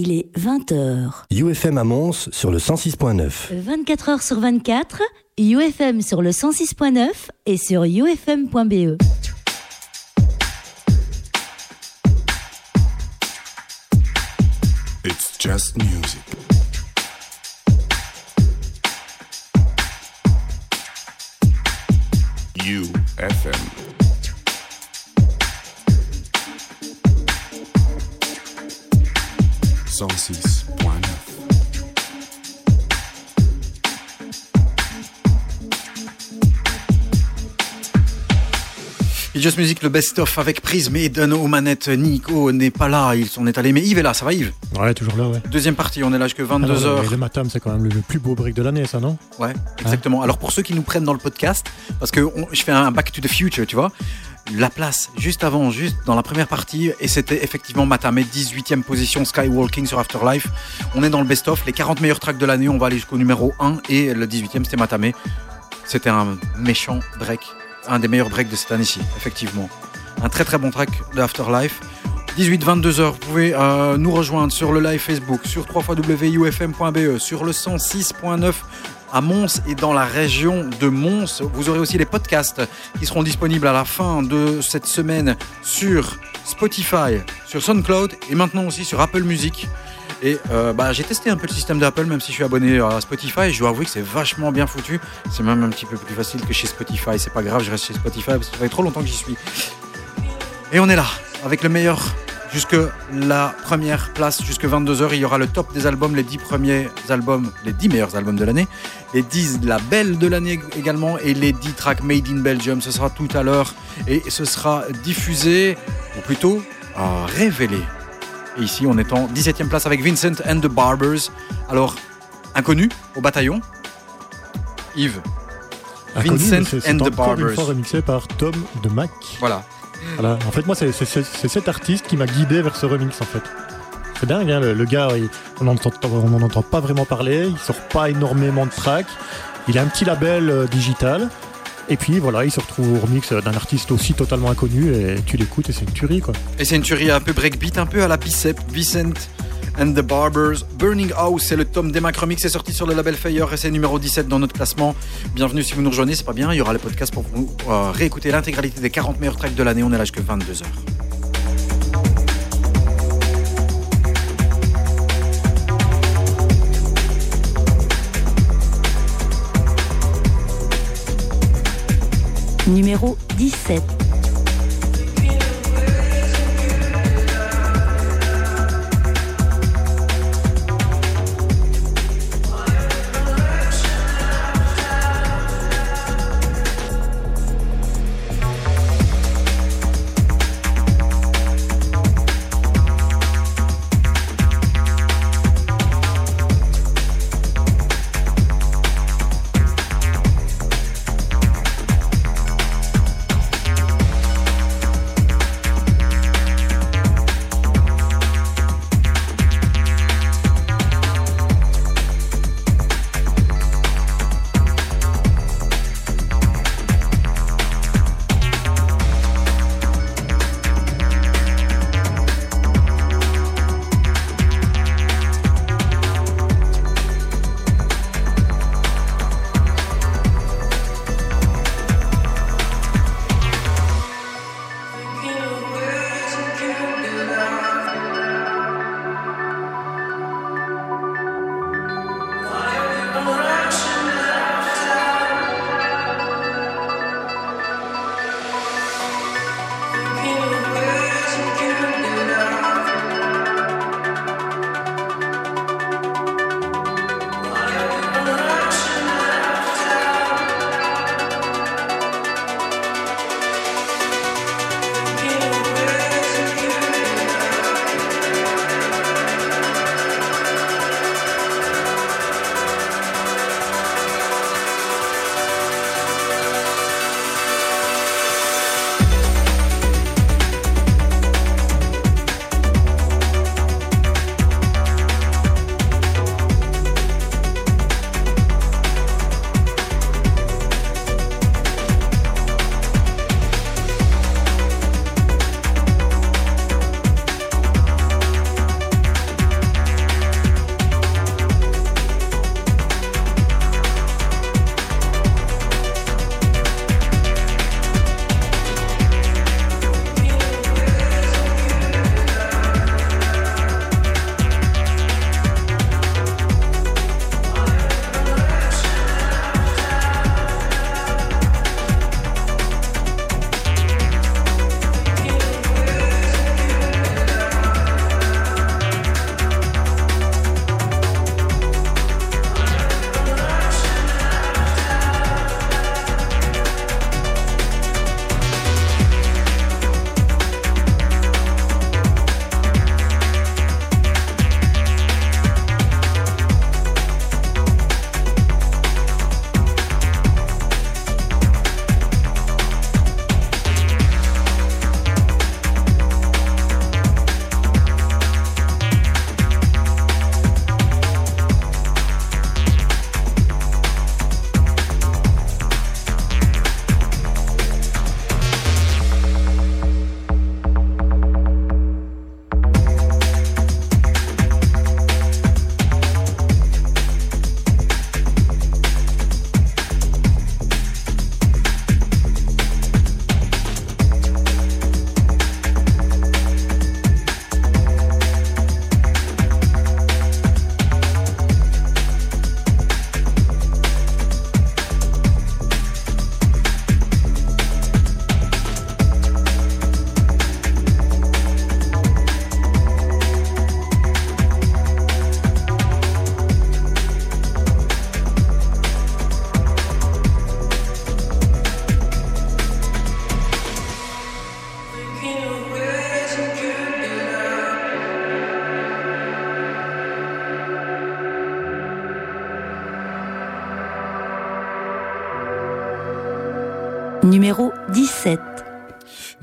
Il est 20h. UFM à Mons sur le 106.9. 24 h sur 24, UFM sur le 106.9 et sur ufm.be. It's just music. UFM. Cent six point neuf. Et Just Music, le best-of avec Prism et Eden aux manettes. Nico n'est pas là, ils sont allés. Mais Yves est là, ça va Yves? Ouais, toujours là, ouais. Deuxième partie, on est là jusqu'à Alors, 22h. Le Matam, c'est quand même le, plus beau break de l'année, ça, non? Ouais, exactement. Alors pour ceux qui nous prennent dans le podcast, parce que on- je fais un Back to the Future, tu vois, la place juste avant, juste dans la première partie, et c'était effectivement Matamé, 18e position, Skywalking sur Afterlife. On est dans le best-of, les 40 meilleurs tracks de l'année, on va aller jusqu'au numéro 1, et le 18e c'était Matamé. C'était un méchant break, un des meilleurs breaks de cette année-ci, effectivement. Un très très bon track de Afterlife. 18-22 heures, vous pouvez euh, nous rejoindre sur le live Facebook, sur www.ufm.be, sur le 106.9 à Mons et dans la région de Mons. Vous aurez aussi les podcasts qui seront disponibles à la fin de cette semaine sur Spotify, sur SoundCloud et maintenant aussi sur Apple Music. Et euh, bah, j'ai testé un peu le système d'Apple, même si je suis abonné à Spotify. Je dois avouer que c'est vachement bien foutu. C'est même un petit peu plus facile que chez Spotify. C'est pas grave, je reste chez Spotify parce que ça fait trop longtemps que j'y suis. Et on est là, avec le meilleur jusque la première place, jusque 22h. Il y aura le top des albums, les 10 premiers albums, les 10 meilleurs albums de l'année, les 10 labels de l'année également, et les 10 tracks made in Belgium. Ce sera tout à l'heure et ce sera diffusé, ou plutôt euh, révélé. Et ici, on est en 17e place avec Vincent and the Barbers. Alors, inconnu au bataillon, Yves. Inconnu, Vincent and the encore une Barbers. fois remixé par Tom de Mac. Voilà. Voilà. En fait, moi, c'est cet artiste qui m'a guidé vers ce remix, en fait. C'est dingue, hein, le, gars, on n'en entend, pas vraiment parler, il sort pas énormément de tracks, il a un petit label euh, digital, et puis voilà, il se retrouve au remix d'un artiste aussi totalement inconnu, et tu l'écoutes et c'est une tuerie, quoi. Et c'est une tuerie un peu breakbeat, un peu à la bicep. Vicent and the Barbers. Burning House, c'est le tome des Mac Remix. C'est sorti sur le label Fire et c'est numéro 17 dans notre classement. Bienvenue si vous nous rejoignez, c'est pas bien. Il y aura le podcast pour vous euh, réécouter l'intégralité des 40 meilleurs tracks de l'année. On est là jusqu'à 22h. Numéro 17.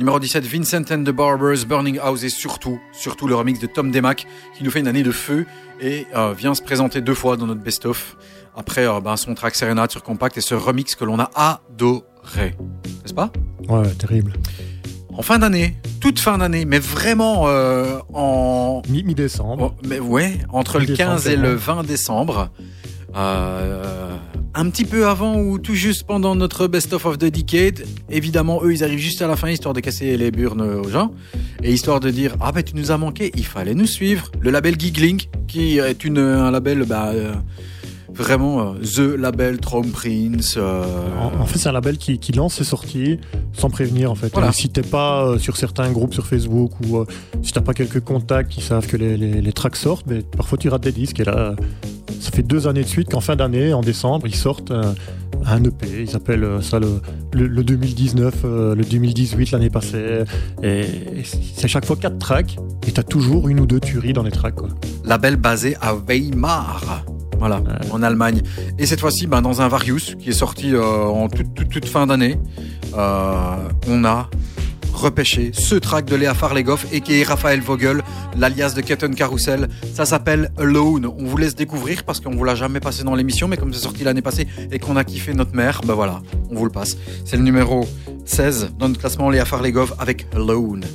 Numéro 17, Vincent and the Barbers, Burning House et surtout, surtout le remix de Tom Demac qui nous fait une année de feu et euh, vient se présenter deux fois dans notre best-of après euh, ben, son track Serenade sur Compact et ce remix que l'on a adoré. N'est-ce pas? Ouais, terrible. En fin d'année, toute fin d'année, mais vraiment euh, en. Mi- Mi-décembre. oh, mais ouais, entre le Mi-décembre, 15 et le 20 décembre. Euh, un petit peu avant ou tout juste pendant notre Best of of the Decade. Évidemment, eux, ils arrivent juste à la fin, histoire de casser les burnes aux gens. Et histoire de dire, ah ben tu nous as manqué, il fallait nous suivre. Le label Giggling, qui est une, un label, bah, euh, vraiment, euh, The Label Trom Prince. euh, En, en fait, c'est un label qui, qui lance ses sorties sans prévenir, en fait. Voilà. Si t'es pas euh, sur certains groupes sur Facebook ou si t'as pas quelques contacts qui savent que les, les, les tracks sortent, mais parfois tu rates des disques. Et là, ça fait deux années de suite qu'en fin d'année, en décembre, ils sortent euh, un EP. Ils appellent euh, ça le, le, le 2019, euh, le 2018 l'année passée. Et, et c'est chaque fois quatre tracks. Et t'as toujours une ou deux tueries dans les tracks, quoi. label basé à Weimar. Voilà, en Allemagne. Et cette fois-ci, ben, dans un Varius qui est sorti euh, en toute, toute, toute fin d'année, euh, on a repêché ce track de Léa Farlegoff et qui est Raphaël Vogel, l'alias de Ketten Carousel. Ça s'appelle Alone. On vous laisse découvrir parce qu'on vous l'a jamais passé dans l'émission, mais comme c'est sorti l'année passée et qu'on a kiffé notre mère, ben voilà, on vous le passe. C'est le numéro 16 dans notre classement Léa Farlegoff avec Alone.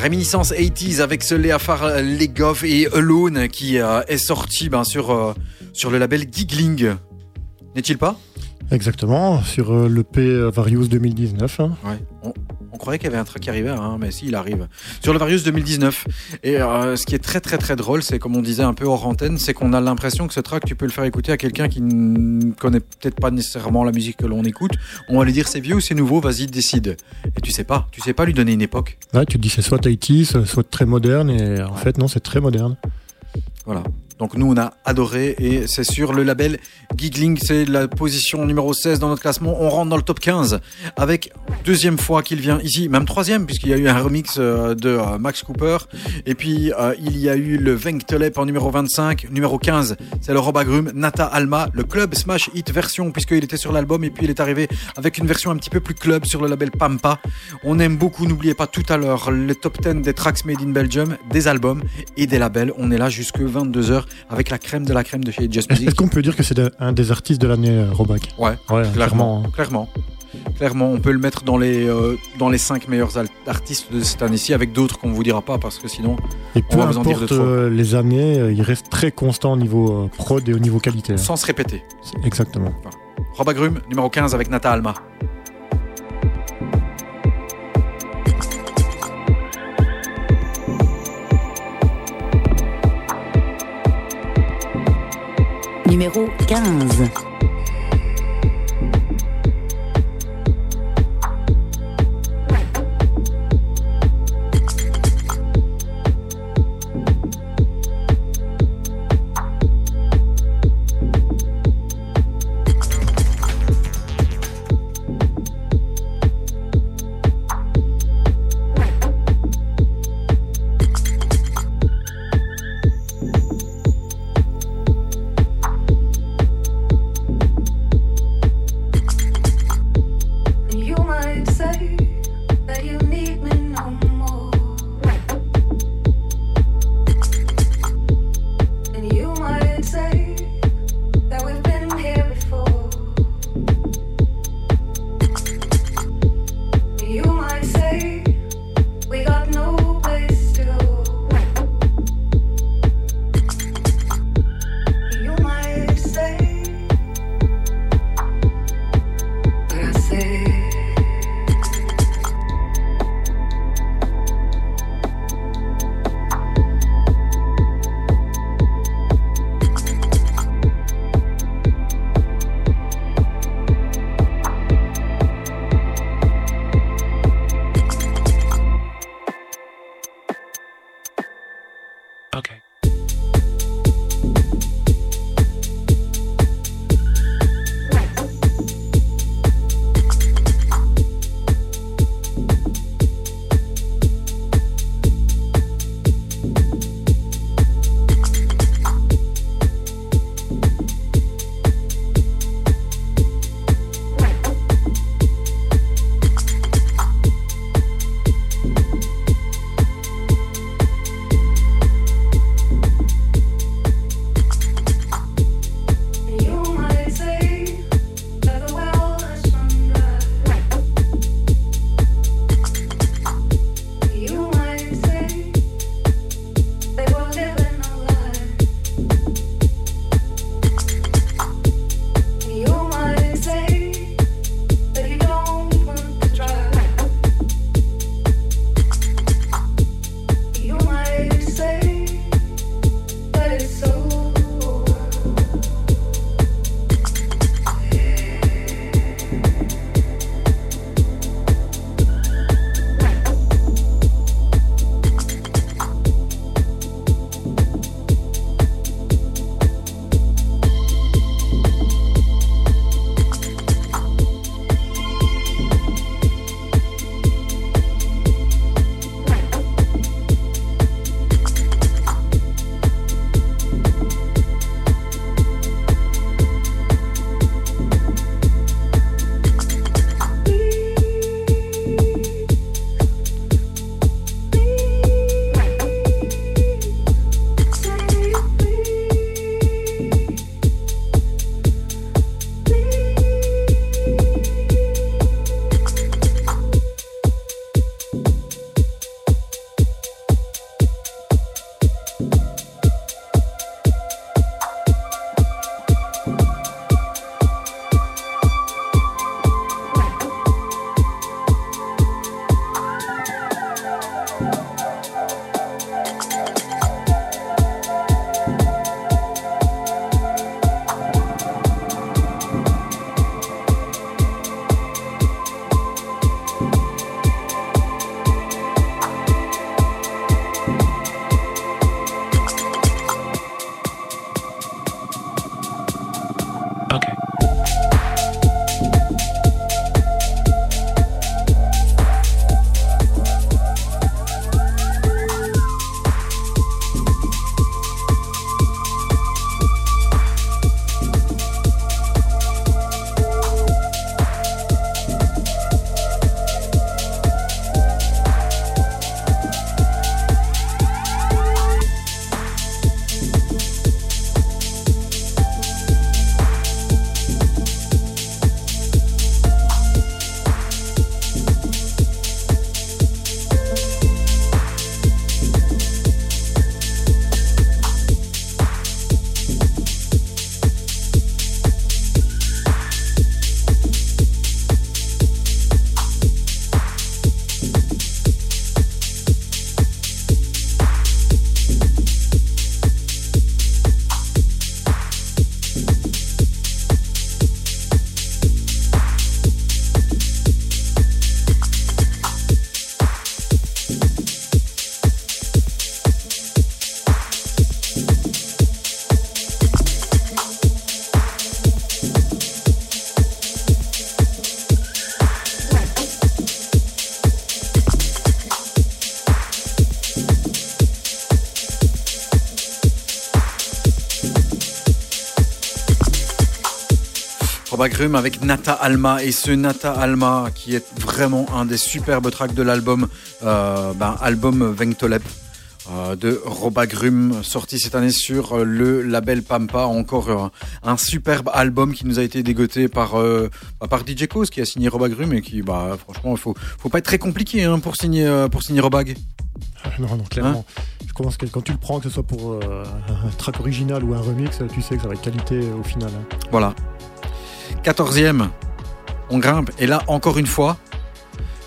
Réminiscence 80s avec ce Léafar Legov et Alone qui euh, est sorti ben, sur, euh, sur le label Giggling. N'est-il pas? Exactement, sur euh, l'EP euh, Various 2019. hein. Ouais. On, on croyait qu'il y avait un truc qui arrivait, hein, mais si, il arrive. Sur le Varius 2019. Et euh, ce qui est très très très drôle, c'est comme on disait un peu hors antenne, c'est qu'on a l'impression que ce track, tu peux le faire écouter à quelqu'un qui ne connaît peut-être pas nécessairement la musique que l'on écoute. On va lui dire c'est vieux ou c'est nouveau, vas-y, décide. Et tu sais pas, tu sais pas lui donner une époque. Ouais, tu te dis c'est soit 80s, soit très moderne, et en fait non, c'est très moderne. Voilà. Donc nous, on a adoré et c'est sur le label Giggling, c'est la position numéro 16 dans notre classement. On rentre dans le top 15 avec deuxième fois qu'il vient ici, même troisième puisqu'il y a eu un remix euh, de euh, Max Cooper. Et puis euh, il y a eu le Venktelep en numéro 25, numéro 15, c'est le Robagrum, Nata Alma, le club Smash Hit version puisqu'il était sur l'album et puis il est arrivé avec une version un petit peu plus club sur le label Pampa. On aime beaucoup, n'oubliez pas tout à l'heure le top 10 des tracks made in Belgium, des albums et des labels. On est là jusque 22h avec la crème de la crème de chez Just Music. Est-ce qu'on peut dire que c'est de- un des artistes de l'année, euh, Roback Ouais, Ouais, clairement, clairement. on peut le mettre dans les euh, dans les cinq meilleurs artistes de cette année-ci, avec d'autres qu'on vous dira pas parce que sinon. Et peu va vous en dire de trop. euh, les années, euh, il reste très constant au niveau prod et au niveau qualité. hein. Sans se répéter. Exactement. Robagrum, numéro 15 avec Nata Alma. 015. Bagrum avec Nata Alma et ce Nata Alma qui est vraiment un des superbes tracks de l'album euh, ben, album Vengtolep euh, de Roba Grum, sorti cette année sur euh, le label Pampa. Encore un superbe album qui nous a été dégoté par, bah, par DJ Cause qui a signé Roba Grum et qui, bah, franchement, il faut, faut pas être très compliqué hein, pour signer, pour signer Robag. Ah, non, non, clairement. Hein Je que quand tu le prends, que ce soit pour un track original ou un remix, tu sais que ça va être qualité au final. Hein. Voilà, 14e, on grimpe. Et là, encore une fois,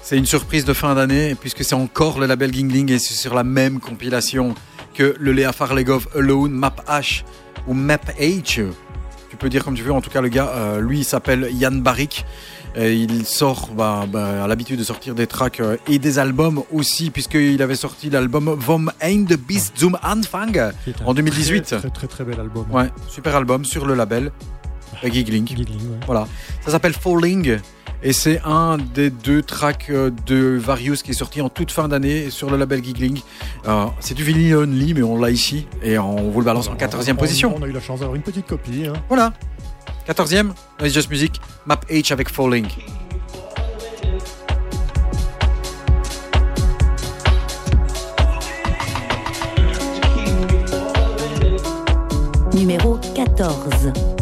c'est une surprise de fin d'année, puisque c'est encore le label Gingling et c'est sur la même compilation que le Léa Farlegov Alone, Map H ou Map H. Tu peux dire comme tu veux. En tout cas, le gars, euh, lui, il s'appelle Yann Barrick. Et il sort, bah, bah, à l'habitude de sortir des tracks euh, et des albums aussi, puisqu'il avait sorti l'album Vom Ein de bis zum Anfang en 2018. Très, très, très, très bel album. Ouais, super album sur le label euh, Gigling. Giggling, ouais. Voilà. Ça s'appelle Falling. Et c'est un des deux tracks euh, de Various qui est sorti en toute fin d'année sur le label Gigling. Euh, c'est du vinyle only, mais on l'a ici. Et on vous le balance en 14e On- position. On a eu la chance d'avoir une petite copie. hein. Voilà. 14e, It's Just Music, Map H avec Falling. Numéro 14.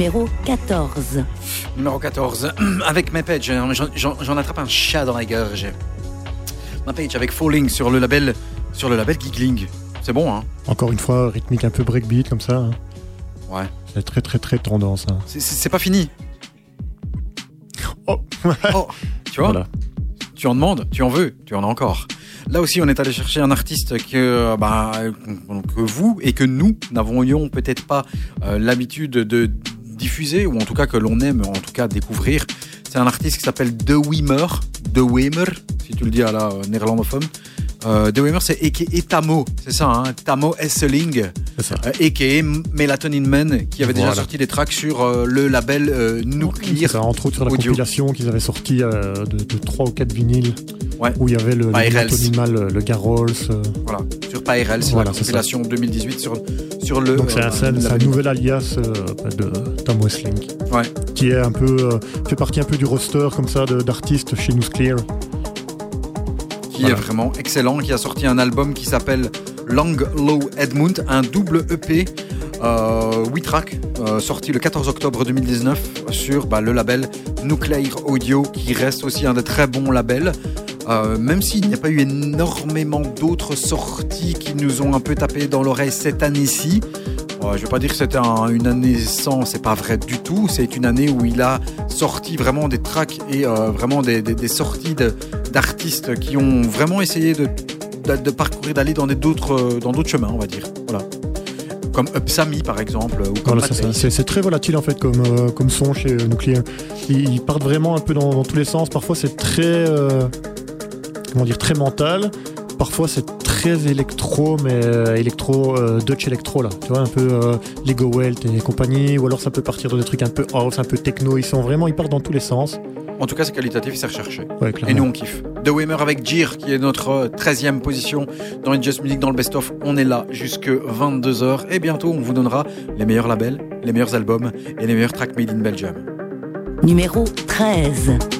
Numéro 14. Numéro 14, avec My Page. J'en- attrape un chat dans la gorge. My Page avec Falling sur le label, sur le label Giggling. C'est bon, hein? Encore une fois, rythmique un peu breakbeat comme ça. hein. Ouais. C'est très très très tendance. hein. C'est- C'est c'est pas fini. Oh. Oh, tu vois? Voilà. Tu en demandes, tu en veux, tu en as encore. Là aussi, on est allé chercher un artiste que, bah, que vous et que nous n'avions peut-être pas euh, l'habitude de diffuser, ou en tout cas que l'on aime en tout cas découvrir. C'est un artiste qui s'appelle De Wimmer, De Wimmer, si tu le dis à la euh, néerlandophone. Euh, de Wimmer, c'est a.k.a. Tamo, c'est ça, hein, Tamo Esseling, ça. euh, a.k.a. Melatonin Man, qui avait déjà sorti des tracks sur euh, le label euh, C'est Nuclear. ça, entre autres sur la Audio. compilation qu'ils avaient sorti de, de 3 ou 4 vinyles Ouais. où il y avait le, le Rels. Anthony Mal, le, le Garrols. euh, Voilà, sur Pyrel, c'est Voilà, la compilation 2018 sur, sur le. donc c'est un, un- nouvel alias de Tom Wessling. Ouais. Qui est un peu fait partie un peu du roster comme ça d'artistes chez News Clear. Qui Voilà. est vraiment excellent, qui a sorti un album qui s'appelle Long Low Edmund, un double EP, euh, 8 tracks, euh, sorti le 14 octobre 2019 sur bah, le label Nuclear Audio, qui reste aussi un des très bons labels. Euh, même s'il n'y a pas eu énormément d'autres sorties qui nous ont un peu tapé dans l'oreille cette année-ci, euh, je vais pas dire que c'était un- une année sans, c'est pas vrai du tout. C'est une année où il a sorti vraiment des tracks et euh, vraiment des, des- des sorties de- d'artistes qui ont vraiment essayé de, de, de parcourir, d'aller dans des- d'autres euh, dans d'autres chemins, on va dire. Voilà. Comme Upsami par exemple, ou comme Voilà, c'est très volatile en fait comme, euh, comme son chez euh, Nuclear. Ils, ils partent vraiment un peu dans, dans tous les sens. Parfois c'est très euh, comment dire très mental. Parfois c'est très électro, mais euh, électro euh, Dutch électro là. Tu vois un peu euh, Lego Welt et compagnie. Ou alors ça peut partir dans des trucs un peu house, un peu techno. Ils sont vraiment ils partent dans tous les sens. En tout cas, c'est qualitatif, c'est recherché. Ouais, Et nous, on kiffe. The Wimmer avec Jir, qui est notre euh, 13e position dans les Just Music, dans le best-of. On est là jusque 22h. Et bientôt, on vous donnera les meilleurs labels, les meilleurs albums et les meilleurs tracks made in Belgium. Numéro 13.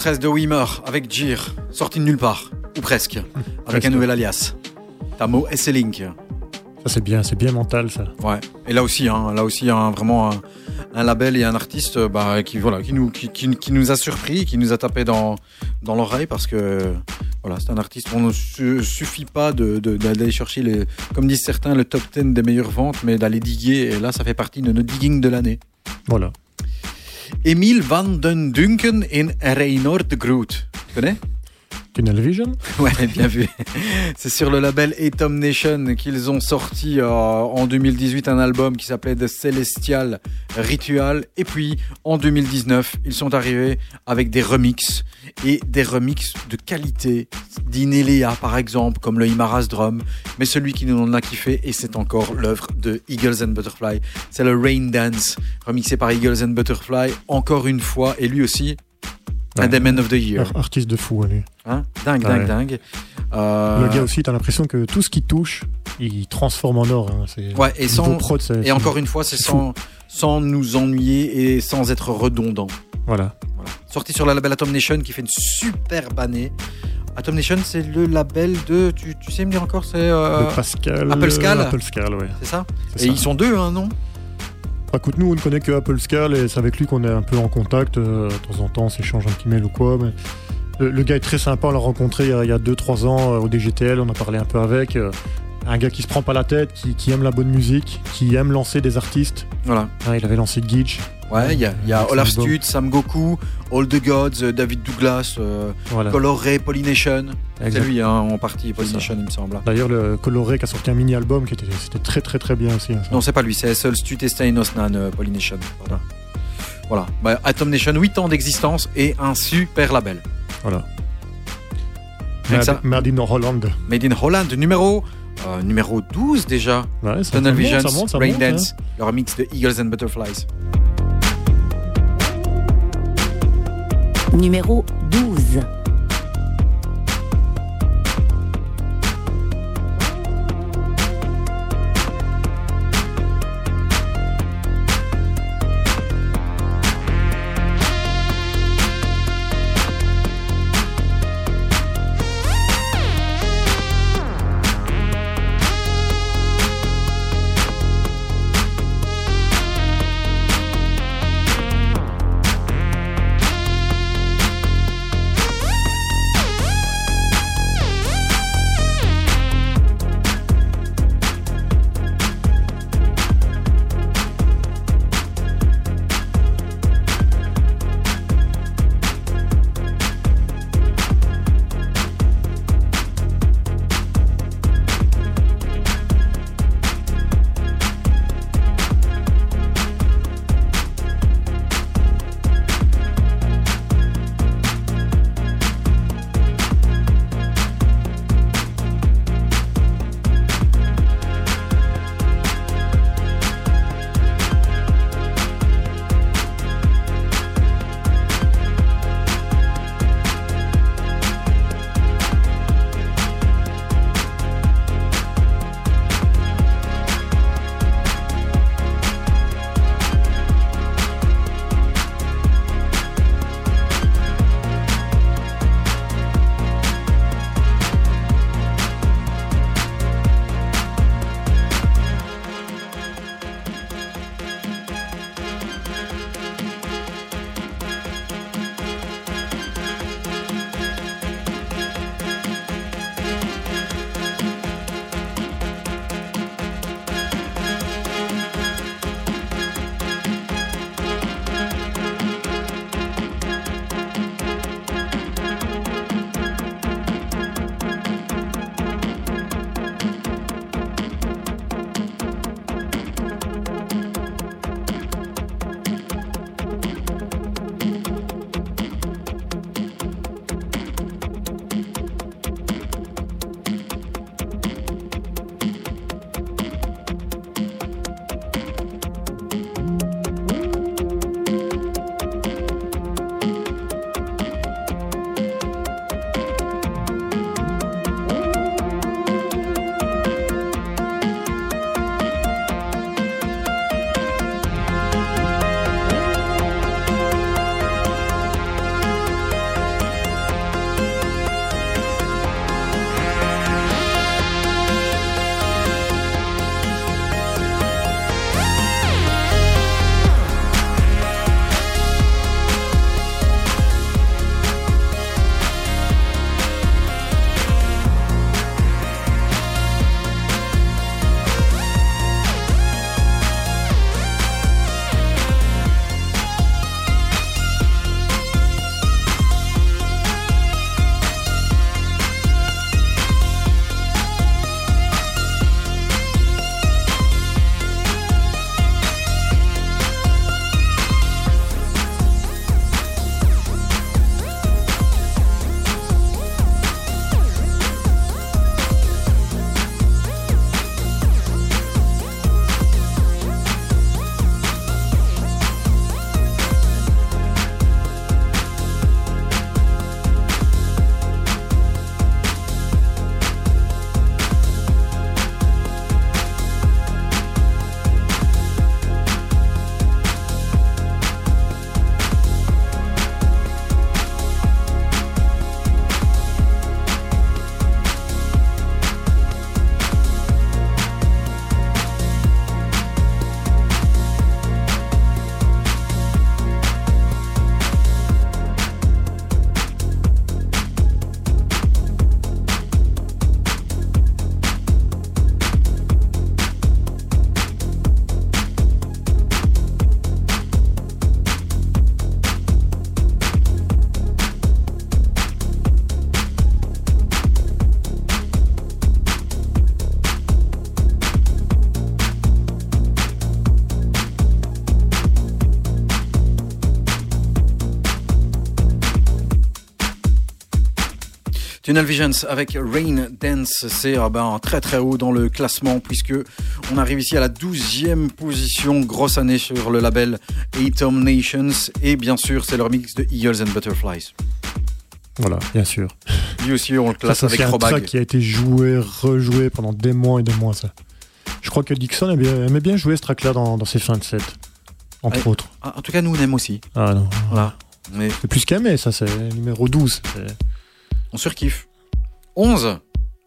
13 de Wimmer avec Jir, sorti de nulle part, ou presque, avec Presque. un nouvel alias. Tamo Esselink. Ça, c'est bien, c'est bien mental, ça. Ouais. Et là aussi, hein, là aussi, hein, vraiment un, un label et un artiste euh, bah, qui voilà, qui nous qui, qui, qui nous a surpris, qui nous a tapé dans dans l'oreille parce que voilà, c'est un artiste. On ne su- suffit pas de de- d'aller chercher les, comme disent certains, le top 10 des meilleures ventes, mais d'aller diguer. Et là, ça fait partie de notre digging de l'année. Voilà. Emile van den Dunken in Reynord de Groot. Tunnel Ouais, bien vu. C'est sur le label Atom Nation qu'ils ont sorti euh, en 2018 un album qui s'appelait The Celestial Ritual. Et puis en 2019, ils sont arrivés avec des remixes et des remixes de qualité d'Inelia par exemple, comme le Imaras Drum. Mais celui qui nous en a kiffé, et c'est encore l'œuvre de Eagles and Butterfly, c'est le Rain Dance, remixé par Eagles and Butterfly, encore une fois, et lui aussi, un des Men of the Year. Ar- Artiste de fou, allez. Hein? Dingue, dingue, dingue. Euh, Le gars aussi, t'as l'impression que tout ce qu'il touche, il transforme en or. hein. C'est- Ouais, et sans, prod, et encore une fois, c'est sans, sans nous ennuyer et sans être redondant. Voilà. Voilà. Sorti sur le label Atom Nation qui fait une superbe année. Atom Nation, c'est le label de. Tu, tu sais me dire encore, c'est. euh, De Pascal. Apple Scal Apple Scal, ouais. c'est ça Et ça. ils sont deux, hein, non écoute, nous, on ne connaît que Apple Scal et c'est avec lui qu'on est un peu en contact. euh, de temps en temps, on s'échange un petit mail ou quoi. Le, gars est très sympa. On l'a rencontré il y a- il y a 2-3 ans euh, au DGTL. On a parlé un peu avec. Un gars qui se prend pas la tête, qui, qui aime la bonne musique, qui aime lancer des artistes. Voilà. Hein, il avait lancé Gidge. Ouais, il y a, y Olaf. Stud, Sam Goku, All the Gods, euh, David Douglas, euh, Voilà. Coloré, Polynation. C'est lui, hein, en partie, Polynation, il me semble. D'ailleurs, le Coloré qui a sorti un mini-album qui était, c'était très très très bien aussi. hein. Non, c'est pas lui, c'est Sol Stud et Stein Osnan, euh, Polynation. Pardon. Voilà. Bah, Atom Nation, 8 ans d'existence et un super label. Voilà. Ça. Made, Made in Holland. Made in Holland, numéro, euh, numéro 12 déjà. Ouais, ça, Tunnel Visions, monte, ça Rain monte, hein. Dance, le remix de Eagles and Butterflies. Numéro 12. Tunnel Visions avec Rain Dance, c'est ah ben, très très haut dans le classement puisque on arrive ici à la 12e position, grosse année sur le label Atom Nations et bien sûr c'est leur mix de Eagles and Butterflies. Voilà, bien sûr. Lui aussi on le Ça, classe ça, avec c'est un track Robag. qui a été joué, rejoué pendant des mois et des mois, ça. Je crois que Dixon aimait bien, jouer ce track-là dans, dans ses fins de set. Entre autres. En tout cas nous on aime aussi. Ah non. Voilà. Mais C'est plus qu'aimer, ça, c'est numéro 12. c'est- on surkiffe. 11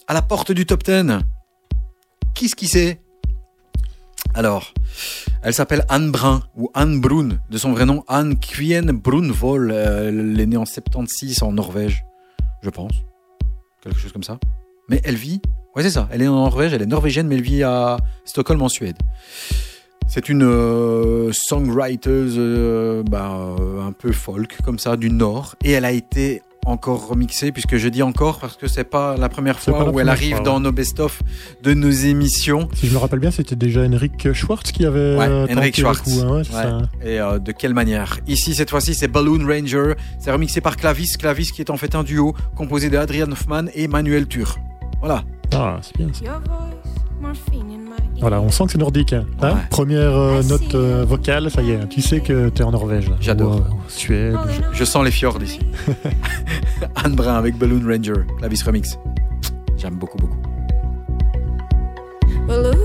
à la porte du top 10. Qui ce qui c'est Alors, elle s'appelle Anne Brun ou Anne Brun, de son vrai nom Anne Quien Brunvoll. Euh, elle est née en 76 en Norvège, je pense. Quelque chose comme ça. Mais elle vit, ouais c'est ça, elle est en Norvège, elle est norvégienne mais elle vit à Stockholm en Suède. C'est une euh, songwriter euh, bah, un peu folk comme ça du Nord et elle a été encore remixée puisque je dis encore parce que c'est pas la première fois la où elle arrive fois, dans nos best-of de nos émissions. Si je me rappelle bien, c'était déjà Henrik Schwartz qui avait Ouais, euh, Henrik tenté le Schwartz. coup, hein, Ouais. ça. Et euh, de quelle manière? Ici, cette fois-ci, c'est Balloon Ranger. C'est remixé par Clavis. Clavis qui est en fait un duo composé de Adrian Hoffman et Manuel Tur. Voilà. Ah, c'est bien ça. Voilà, on sent que c'est nordique. hein. Hein Ouais. Première euh, note euh, vocale, ça y est, tu sais que t'es en Norvège. J'adore. Ou, euh, en Suède. Rolling on Je sens les fjords ici. Anne Brun avec Balloon Ranger. Clavis remix. J'aime beaucoup, beaucoup. Balloon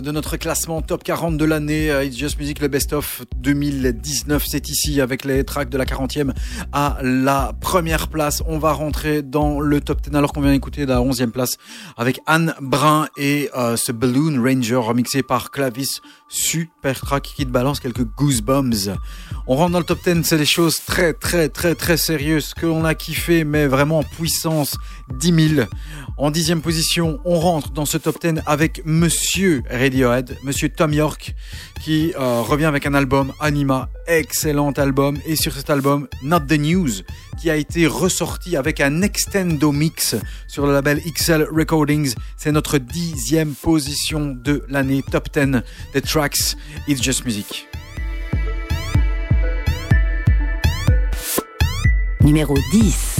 de notre classement top 40 de l'année. It's Just Music, le best-of 2019. C'est ici avec les tracks de la 40e à la première place. On va rentrer dans le top 10 alors qu'on vient d'écouter la 11e place avec Anne Brun et euh, ce Balloon Ranger remixé par Clavis. Super track qui te balance quelques goosebumps. On rentre dans le top 10, c'est des choses très très très très sérieuses que l'on a kiffé mais vraiment en puissance 10 000. En dixième position, on rentre dans ce top 10 avec Monsieur Radiohead, Monsieur Tom York, qui euh, revient avec un album Anima, excellent album. Et sur cet album, Not the News, qui a été ressorti avec un extendo mix sur le label XL Recordings. C'est notre dixième position de l'année top 10 des tracks It's Just Music. Numéro 10.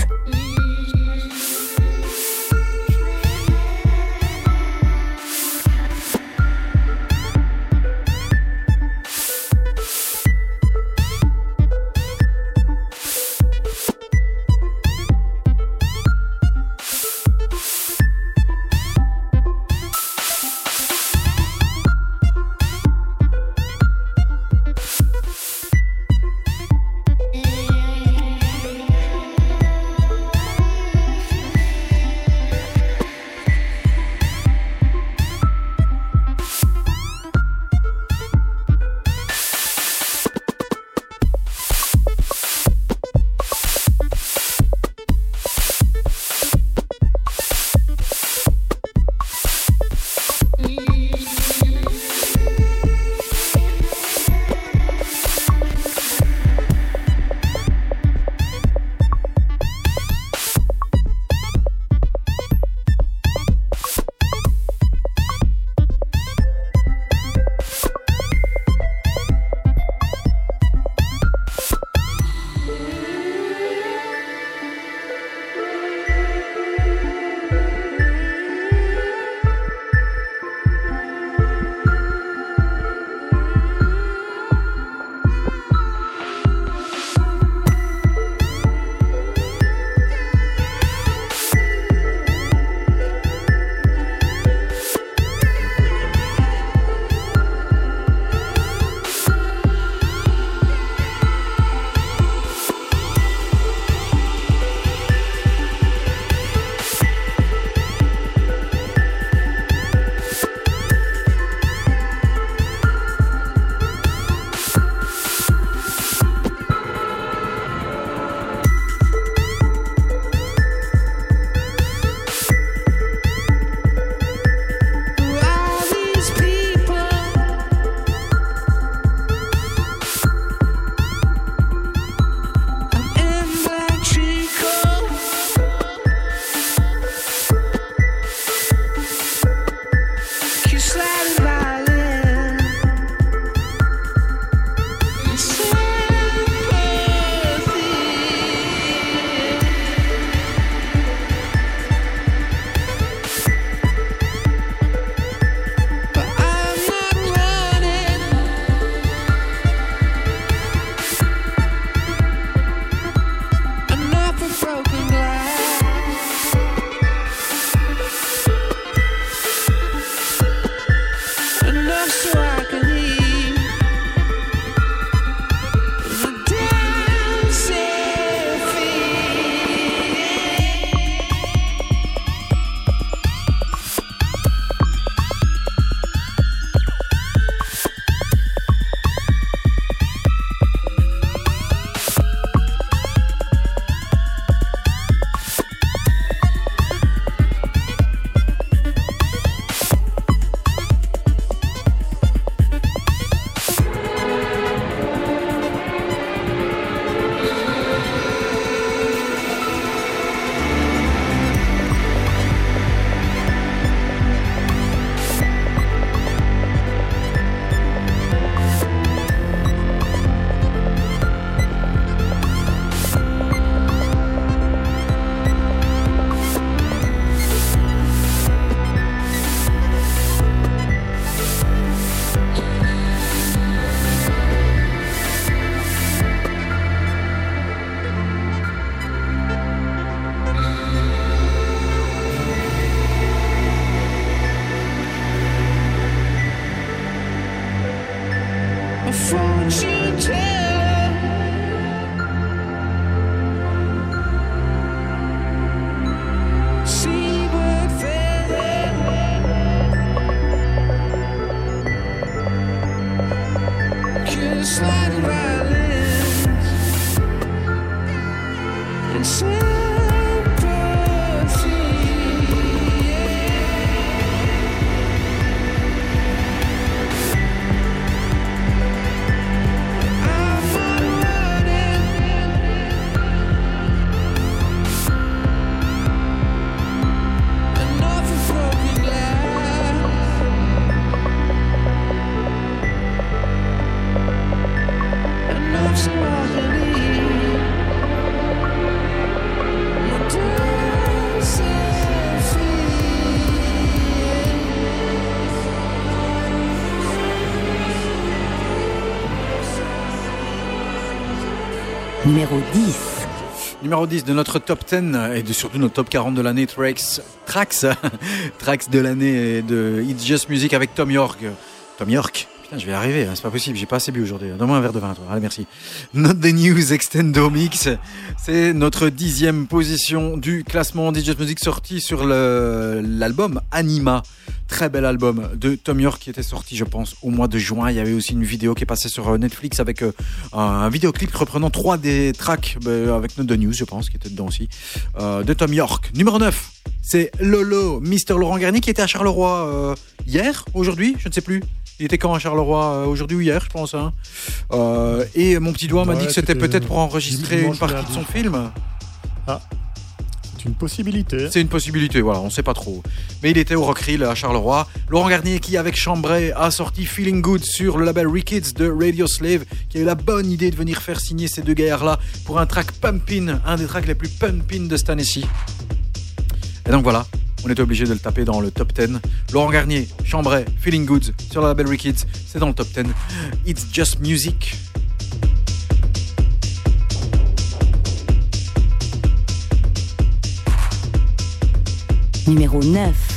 Numéro 10. Numéro 10 de notre top 10 et de surtout notre top 40 de l'année Tracks, Tracks, Tracks de l'année de It's Just Music avec Tom York. Tom York je vais arriver, hein, c'est pas possible, j'ai pas assez bu aujourd'hui. Donne-moi un verre de vin, toi. Allez, merci. Not the News Extendo Mix, c'est notre dixième position du classement Just Music sorti sur l'album Anima. Très bel album de Tom York qui était sorti, je pense, au mois de juin. Il y avait aussi une vidéo qui est passée sur euh, Netflix avec euh, un vidéoclip reprenant trois des tracks bah, avec Not the News, je pense, qui était dedans aussi, euh, de Tom York. Numéro 9, c'est Lolo, Mister Laurent Garnier, qui était à Charleroi euh, hier, aujourd'hui, je ne sais plus. Il était quand à Charleroi euh, Aujourd'hui ou hier, je pense. hein. Euh, et mon petit doigt m'a Ouais, dit que c'était peut-être pour enregistrer une partie de son film. C'est une possibilité. C'est une possibilité, voilà, on sait pas trop. Mais il était au Rockrill à Charleroi. Laurent Garnier qui, avec Chambray, a sorti Feeling Good sur le label Rickets de Radio Slave, qui a eu la bonne idée de venir faire signer ces deux gaillards-là pour un track Pumpin, un des tracks les plus pumpin de cette année-ci. Et donc voilà, on était obligé de le taper dans le top 10. Laurent Garnier, Chambray, Feeling Good sur le label Rickets, c'est dans le top 10. It's Just Music. Numéro 9.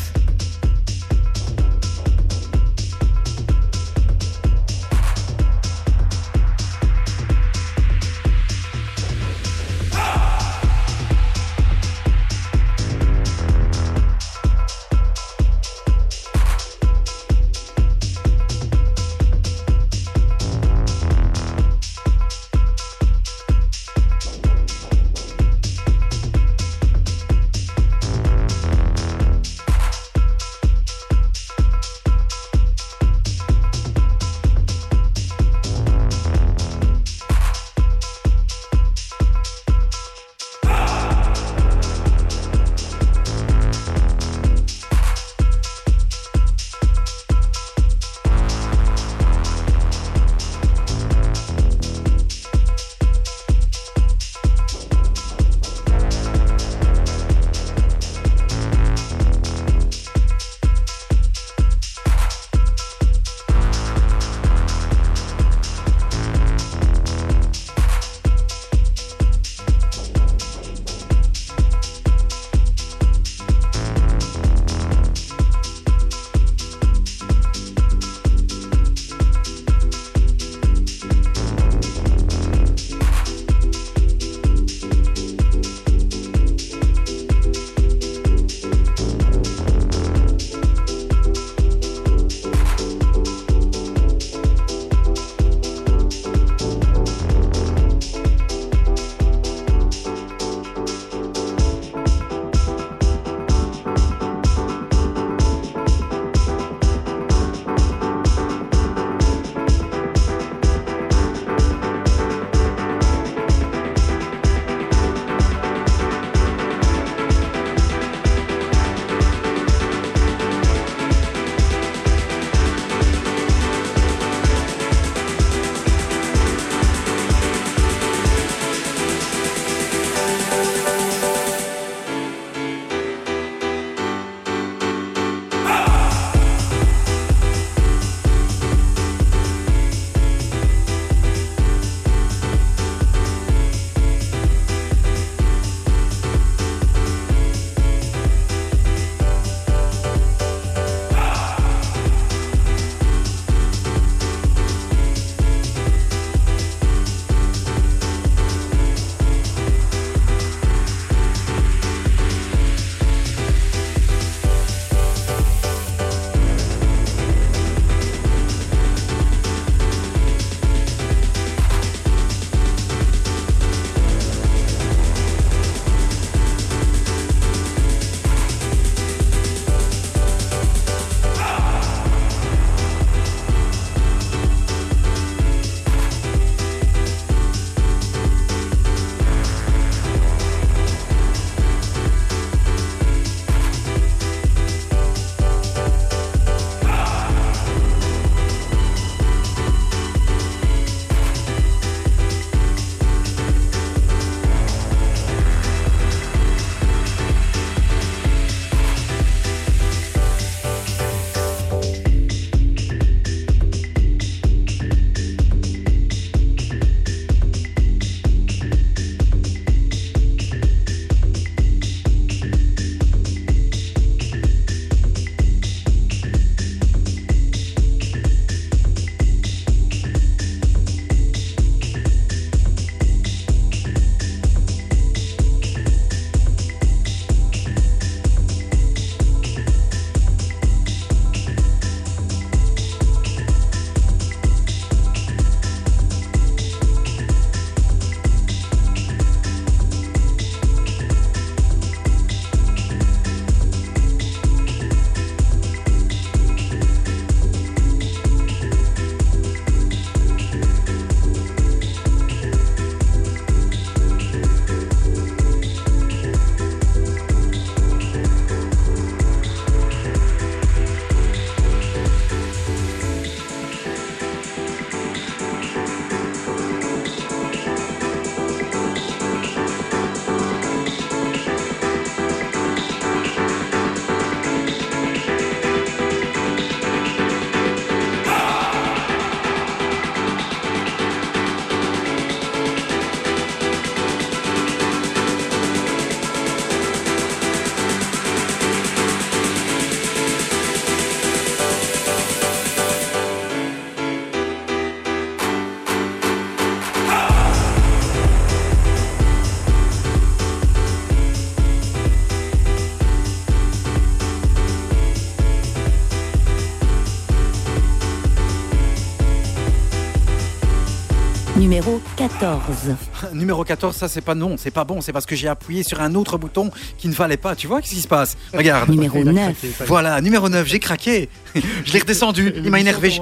14. Numéro 14, ça c'est pas non, c'est pas bon, c'est parce que j'ai appuyé sur un autre bouton qui ne fallait pas. Tu vois qu'est-ce qui se passe? Regarde. Numéro Il a 9. craqué, ça y est. Voilà, numéro 9, j'ai craqué. Je l'ai redescendu, il m'a énervé.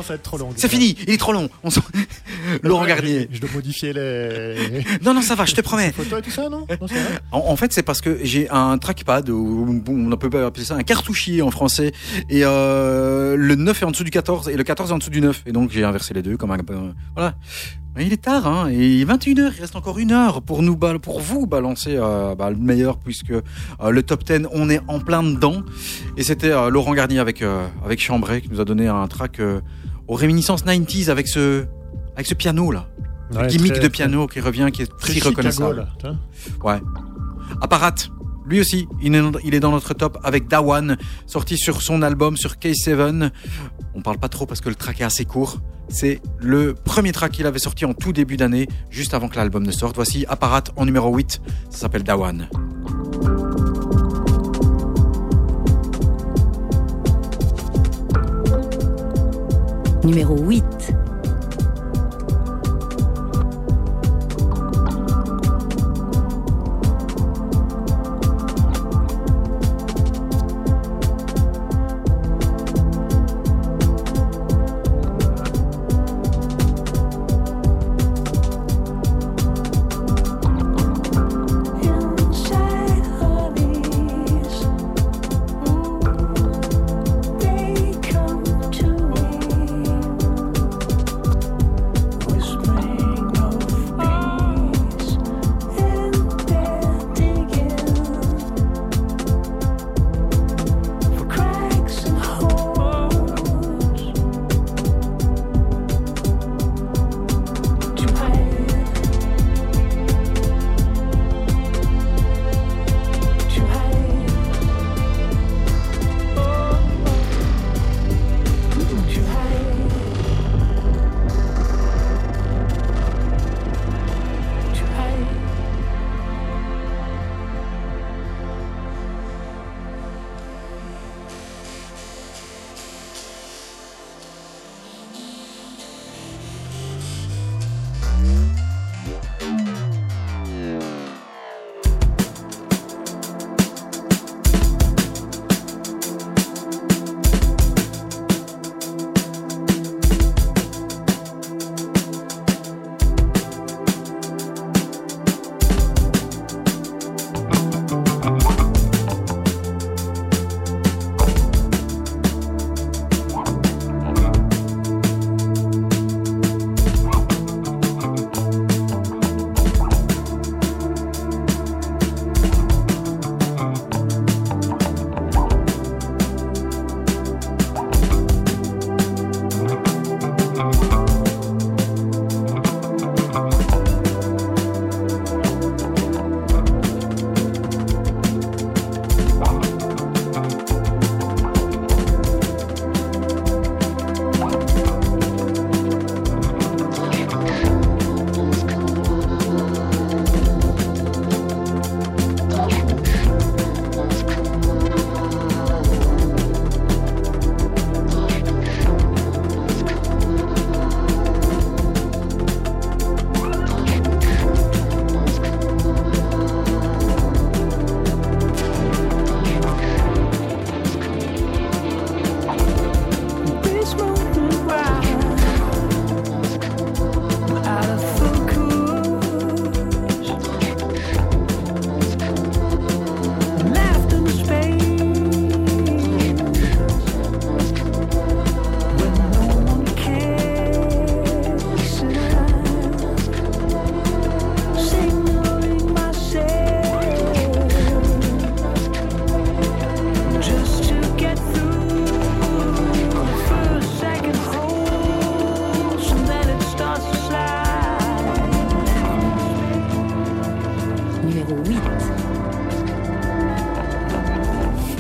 C'est fini, il est trop long. On Laurent Garnier. Je dois modifier les Non, non, ça va, je te promets. photos et tout ça, non, Non, En, en fait, c'est parce que j'ai un trackpad, ou on peut pas appeler ça un cartouchier en français, et euh, le 9 est en dessous du 14, et le 14 est en dessous du 9. Et donc j'ai inversé les deux, comme un... euh, voilà. Mais il est tard, hein, et il est 21h, il reste encore une heure pour nous bal- pour vous balancer euh, bah, le meilleur, puisque euh, le top 10, on est en plein dedans. Et c'était euh, Laurent Garnier avec, avec Chambray qui nous a donné un track aux réminiscences 90s avec ce, avec ce piano là. Ouais, gimmick très- de piano qui revient, qui est Très Chicago, reconnaissable. là. Ouais. Apparat, lui aussi, il est, il est dans notre top avec Dawan, sorti sur son album sur K7. On parle pas trop parce que le track est assez court. C'est le premier track qu'il avait sorti en tout début d'année, juste avant que l'album ne sorte. Voici Apparat en numéro 8, ça s'appelle Dawan. Numéro 8.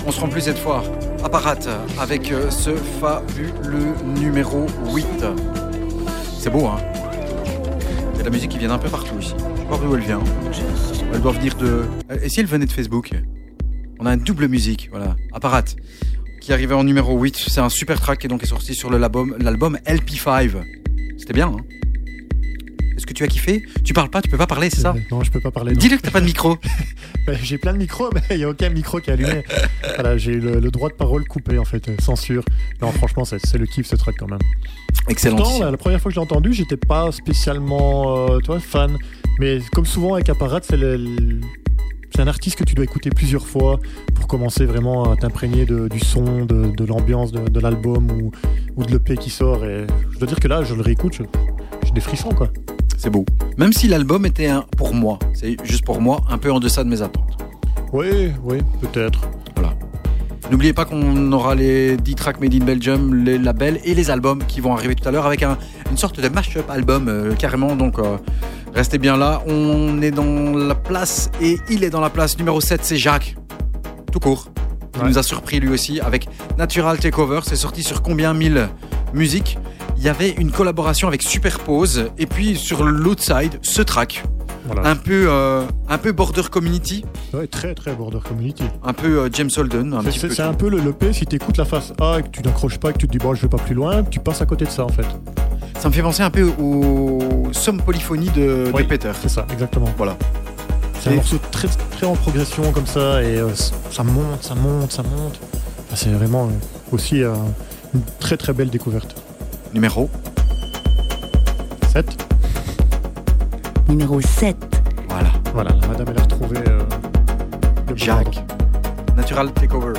On se rend plus cette fois. Apparat avec euh, ce fabuleux numéro 8. C'est beau, hein Il y a de la musique qui vient d'un peu partout ici. Je sais pas d'où elle vient. Elle doit venir de... Et si elle venait de Facebook? On a une double musique, voilà. Apparat, qui arrivé en numéro 8. C'est un super track et donc est sorti sur l'album LP5. C'était bien, hein? Est-ce que tu as kiffé Tu parles pas, tu peux pas parler, c'est ça Euh, Non, je peux pas parler. Dis-le que t'as pas de micro. Ouais, J'ai plein de micros, mais il n'y a aucun micro qui est allumé. voilà, j'ai le, le droit de parole coupé, en fait, euh, censure. Non, franchement, c'est le kiff, ce truc, quand même. Excellent. Pourtant, la, la première fois que je l'ai entendu, j'étais pas spécialement euh, tu vois, fan. Mais comme souvent avec Apparat, c'est le- le- c'est un artiste que tu dois écouter plusieurs fois pour commencer vraiment à t'imprégner du son, de, de l'ambiance de, de l'album ou, ou de l'EP qui sort. Et je dois dire que là, je le réécoute, j'ai des frissons, quoi. C'est beau. Même si l'album était un, pour moi, c'est juste pour moi, un peu en deçà de mes attentes. Oui, oui, peut-être. N'oubliez pas qu'on aura les 10 tracks Made in Belgium, les labels et les albums qui vont arriver tout à l'heure avec un- une sorte de mash-up album euh, carrément. Donc euh, restez bien là. On est dans la place et il est dans la place numéro 7, c'est Jacques. Tout court. Ouais. nous a surpris lui aussi avec Natural Takeover. C'est sorti sur combien mille musiques? Il y avait une collaboration avec Superpose et puis sur l'autre side, ce track. Voilà. Un peu, euh, un peu Border Community, Ouais, très, très Border Community. un peu euh, James Holden, un C'est- petit C'est peu. c'est un peu le, le P, si tu écoutes la face A et que tu n'accroches pas, que tu te dis, bon, je vais pas plus loin, tu passes à côté de ça, en fait. Ça me fait penser un peu au Somme Polyphonie de, de Oui. Peter. C'est ça, exactement. Voilà. C'est un Et- morceau très, très en progression comme ça et euh, ça monte, ça monte, ça monte. Enfin, c'est vraiment euh, aussi euh, une très très belle découverte. Numéro 7. Numéro 7. Voilà. Voilà, la madame elle a retrouvé euh, le Jacques. Natural Takeover.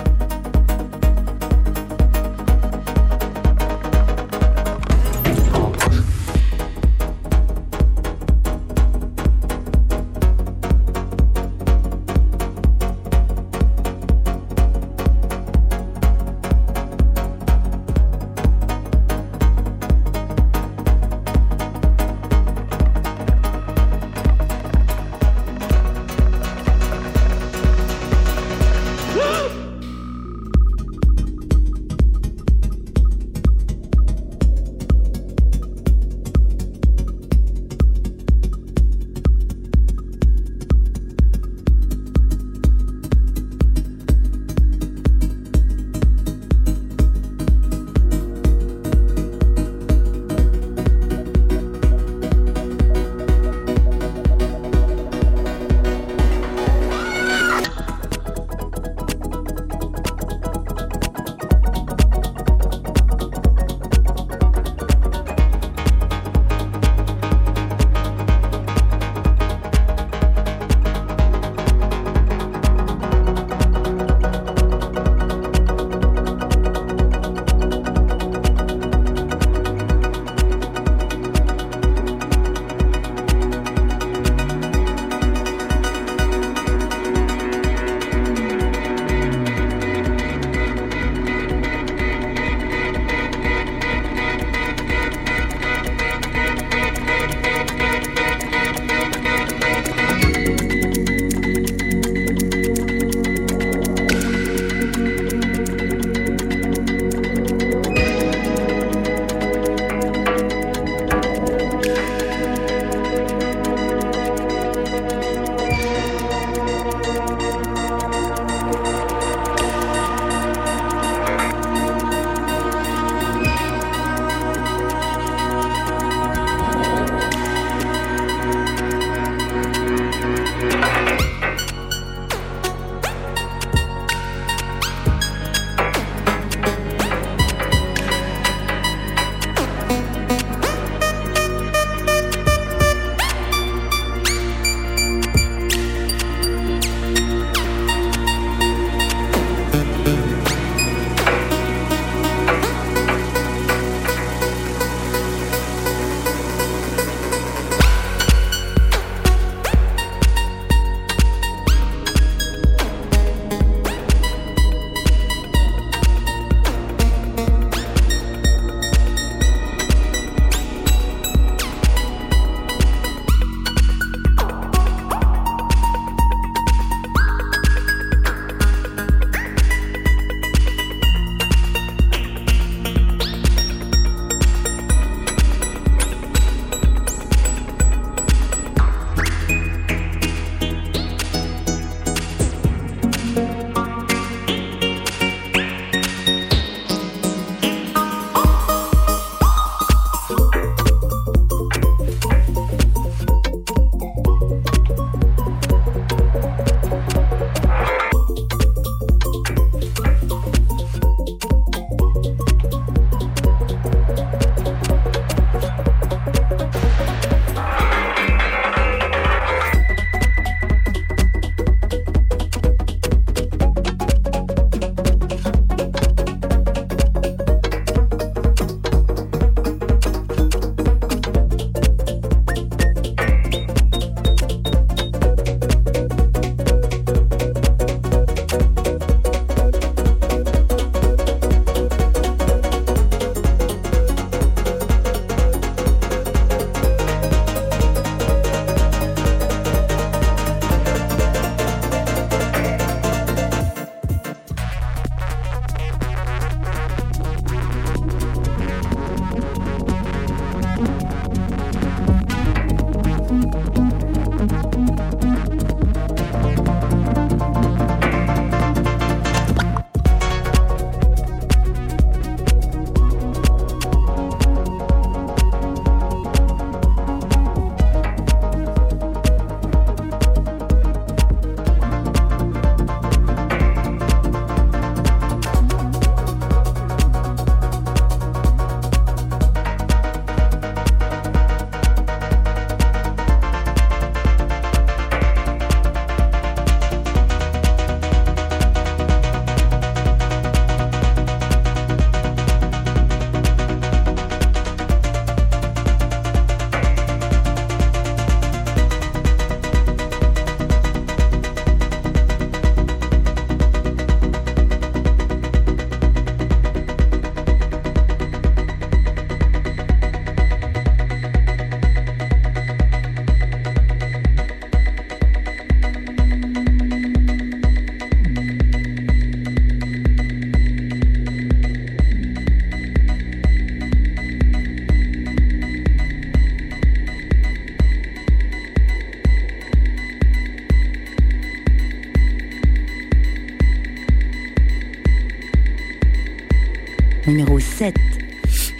7.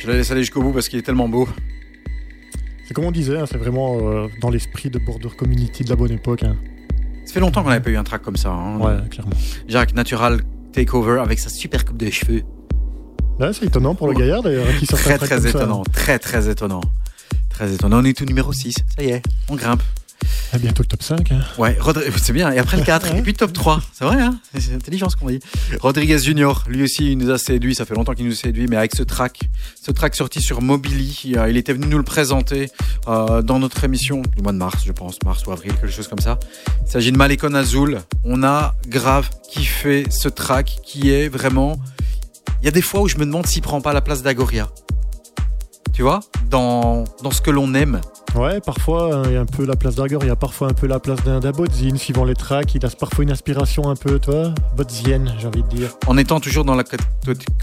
Je la laisse aller jusqu'au bout parce qu'il est tellement beau. C'est comme on disait, hein, c'est vraiment euh, dans l'esprit de Border Community de la bonne époque. hein. Ça fait longtemps qu'on n'avait pas eu un track comme ça. hein. Ouais, clairement. Jacques Natural Takeover avec sa super coupe de cheveux. Là, c'est étonnant pour le gaillard d'ailleurs, qui sort un Très track très comme ça. étonnant. Très très étonnant. Très étonnant. On est tout numéro 6. Ça y est, on grimpe. Ah, bientôt le top 5. hein. Ouais, Rodri- c'est bien. Et après le 4, et puis top 3. C'est vrai, hein C'est intelligent ce qu'on dit. Rodriguez Junior, lui aussi, il nous a séduit. Ça fait longtemps qu'il nous séduit, mais avec ce track, ce track sorti sur Mobili, il, euh, il était venu nous le présenter euh, dans notre émission du mois de mars, je pense, mars ou avril, quelque chose comme ça. Il s'agit de Malekon Azul. On a grave kiffé ce track qui est vraiment. Il y a des fois où je me demande s'il prend pas la place d'Agoria. Tu vois, dans, dans ce que l'on aime. Ouais, parfois, hein, il y a un peu la place d'Arger, il y a parfois un peu la place d'un Bodzin, suivant les tracks. Il a parfois une inspiration un peu, toi, Bodzienne, j'ai envie de dire. en étant toujours dans le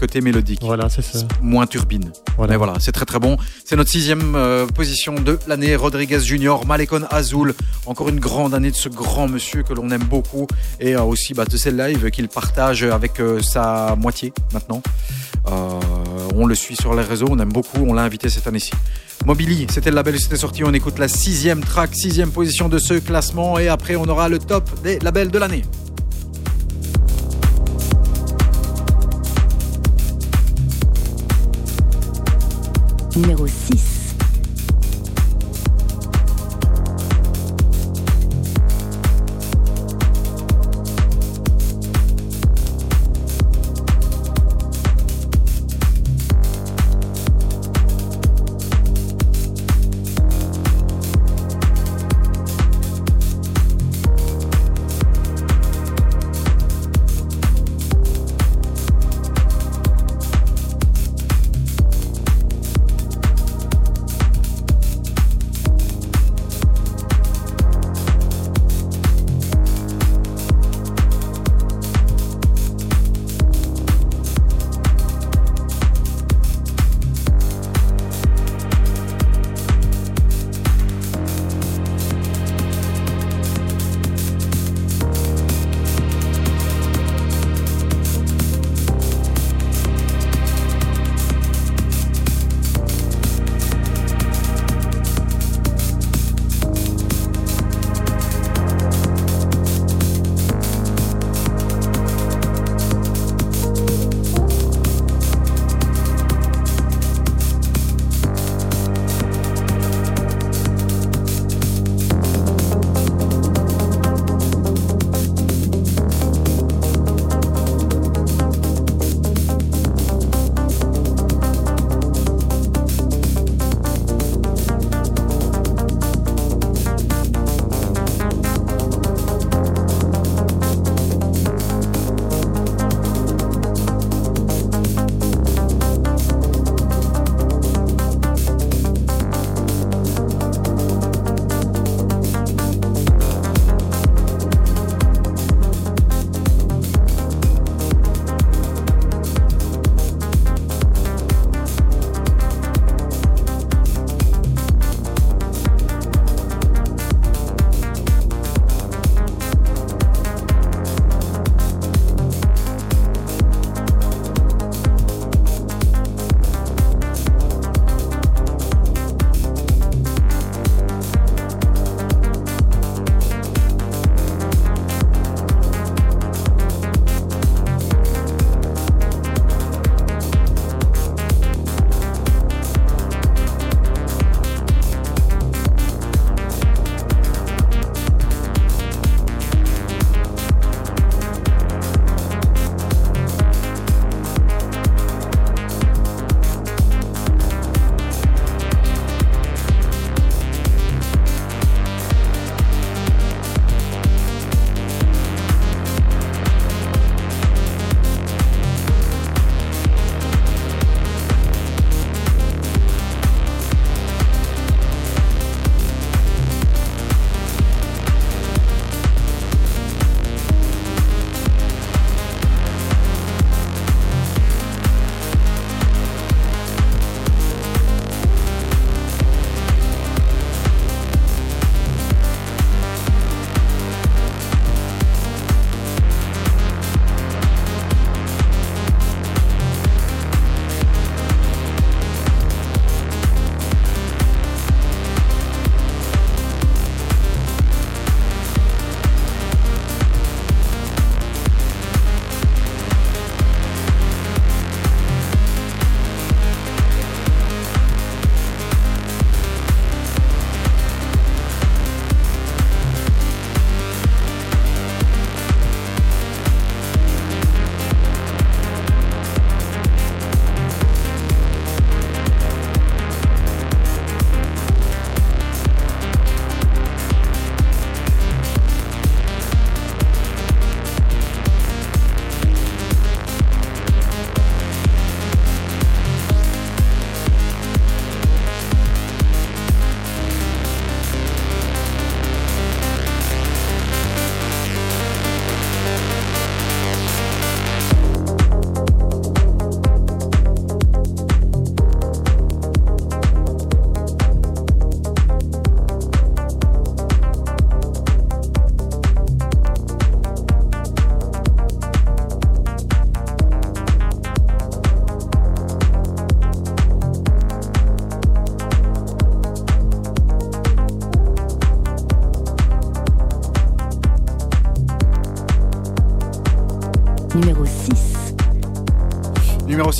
côté, mélodique. Voilà, c'est ça. Moins turbine. Voilà. Mais voilà, c'est très très bon. C'est notre sixième euh, position de l'année. Rodriguez Junior, Malekon Azul. Encore une grande année de ce grand monsieur que l'on aime beaucoup. Et euh, aussi bah, de ces lives qu'il partage avec euh, sa moitié maintenant. Euh, on le suit sur les réseaux, on aime beaucoup. On l'a invité cette année-ci. Mobili, c'était le label, c'était sorti. On écoute la sixième track, sixième position de ce classement. Et après, on aura le top des labels de l'année. Numéro 6.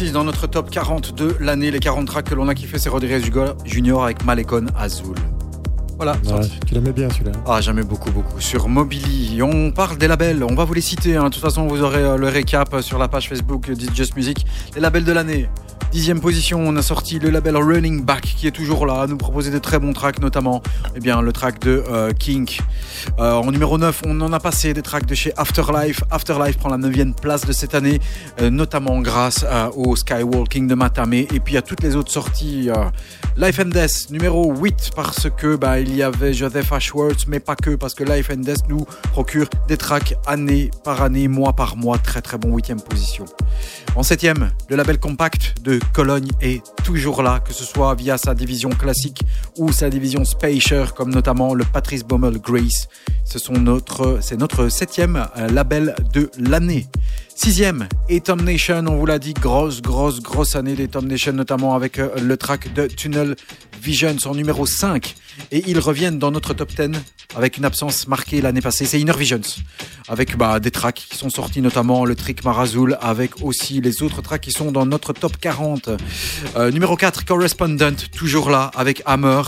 Numéro 6 dans notre top 40 de l'année, les 40 tracks que l'on a kiffé, c'est Rodriguez Junior avec Malecon Azul. Voilà, Ouais, tu l'aimais bien celui-là. Ah, j'aimais beaucoup, beaucoup. Sur Mobili, on parle des labels, on va vous les citer. hein. De toute façon, vous aurez euh, le récap sur la page Facebook d'It's Just Music. Les labels de l'année. Dixième position, on a sorti le label Running Back qui est toujours là, à nous proposer de très bons tracks, notamment eh bien, le track de euh, Kink. Euh, en numéro 9, on en a passé des tracks de chez Afterlife. Afterlife prend la 9 place de cette année, euh, notamment grâce euh, au Skywalking de Matame et puis à toutes les autres sorties. Life and Death, numéro 8, parce que bah, il y avait Joseph Ashworth, mais pas que, parce que Life and Death nous procure des tracks année par année, mois par mois. Très très bon huitième position. En septième, le label compact de Cologne est toujours là, que ce soit via sa division classique ou sa division Spacer, comme notamment le Patrice Bommel Grace. Ce sont notre, c'est notre septième euh, label de l'année. Sixième, et Tom Nation, on vous l'a dit, grosse, grosse, grosse année des Tom Nation, notamment avec euh, le track de Tunnel Visions en numéro 5. Et ils reviennent dans notre top 10 avec une absence marquée l'année passée, c'est Inner Visions. Avec bah, des tracks qui sont sortis, notamment le Trick Marazul, avec aussi les autres tracks qui sont dans notre top 40. Euh, numéro 4, Correspondent, toujours là, avec Hammer,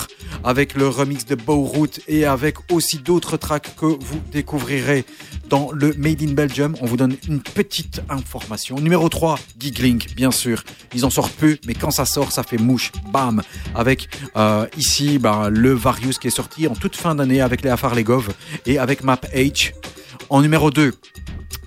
avec le remix de Bowroot et avec aussi d'autres tracks que vous découvrirez dans le Made in Belgium. On vous donne une petite information. Numéro 3, Giggling, bien sûr. Ils en sortent peu, mais quand ça sort, ça fait mouche. Bam Avec euh, ici ben, le Varius qui est sorti en toute fin d'année avec Léa Farlegov et avec Map H. En numéro 2,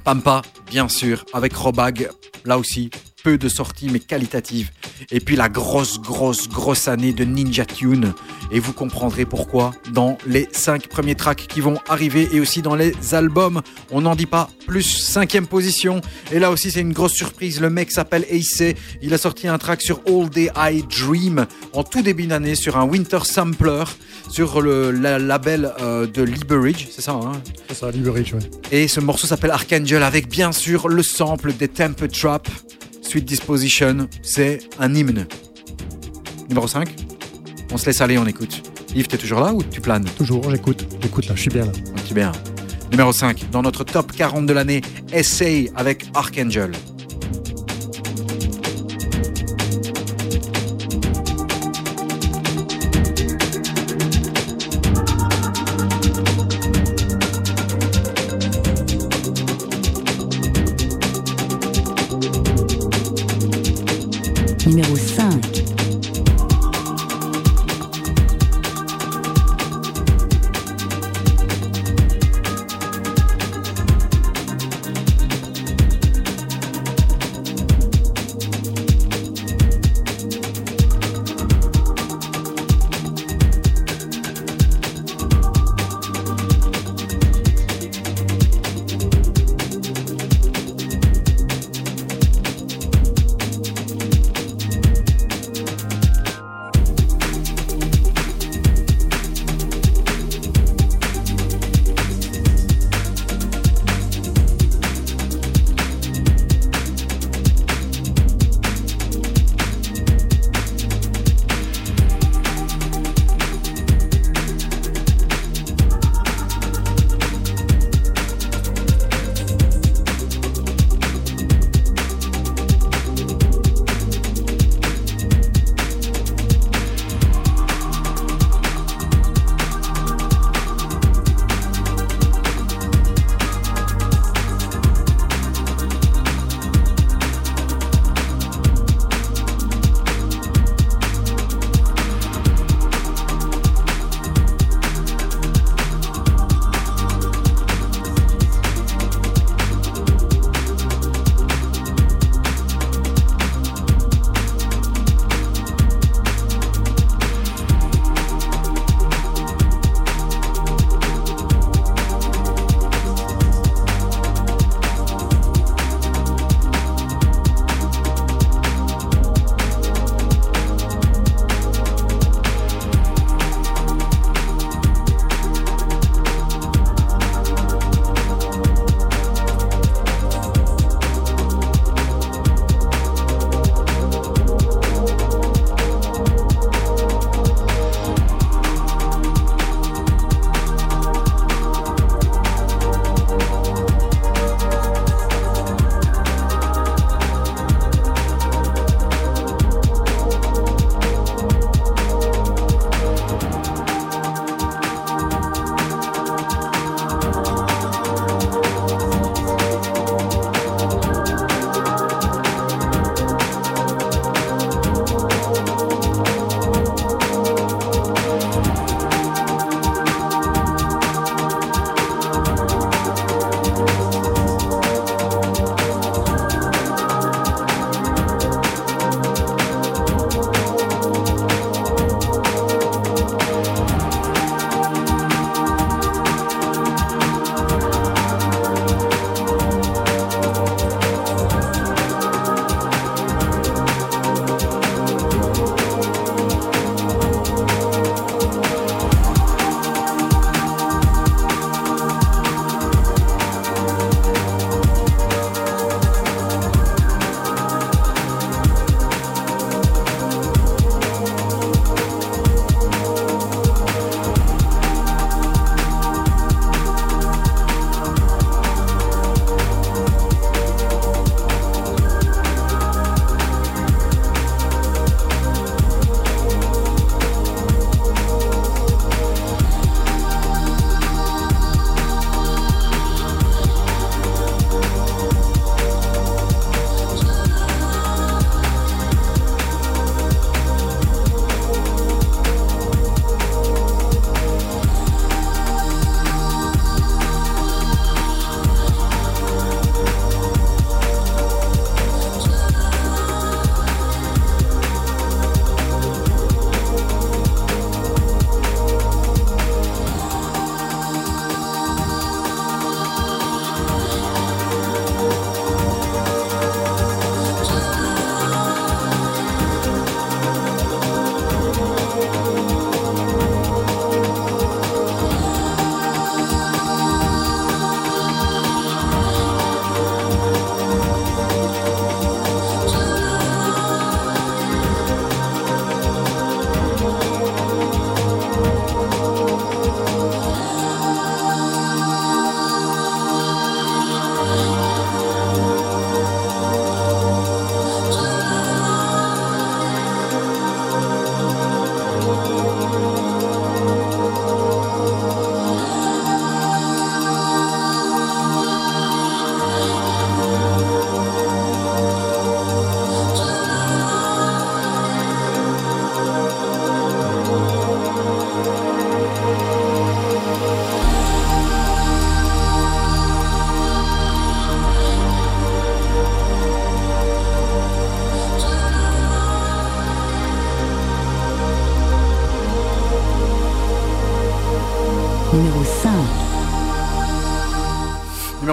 Pampa, bien sûr, avec Robag, là aussi, peu de sorties mais qualitatives. Et puis la grosse, grosse, grosse année de Ninja Tune. Et vous comprendrez pourquoi dans les cinq premiers tracks qui vont arriver et aussi dans les albums. On n'en dit pas plus. Cinquième position. Et là aussi, c'est une grosse surprise. Le mec s'appelle Ace. Il a sorti un track sur All Day I Dream en tout début d'année sur un Winter Sampler sur le la- label euh, de Liberage. C'est ça, hein? C'est ça, Liberage, ouais. et ce morceau s'appelle Archangel avec bien sûr le sample des Temper Trap. Sweet Disposition, c'est un hymne. Numéro 5 On se laisse aller, on écoute. Yves, t'es toujours là ou tu planes? Toujours, j'écoute. J'écoute là, je suis bien là. Ok, bien. Numéro 5, dans notre top 40 de l'année, Essay avec Archangel.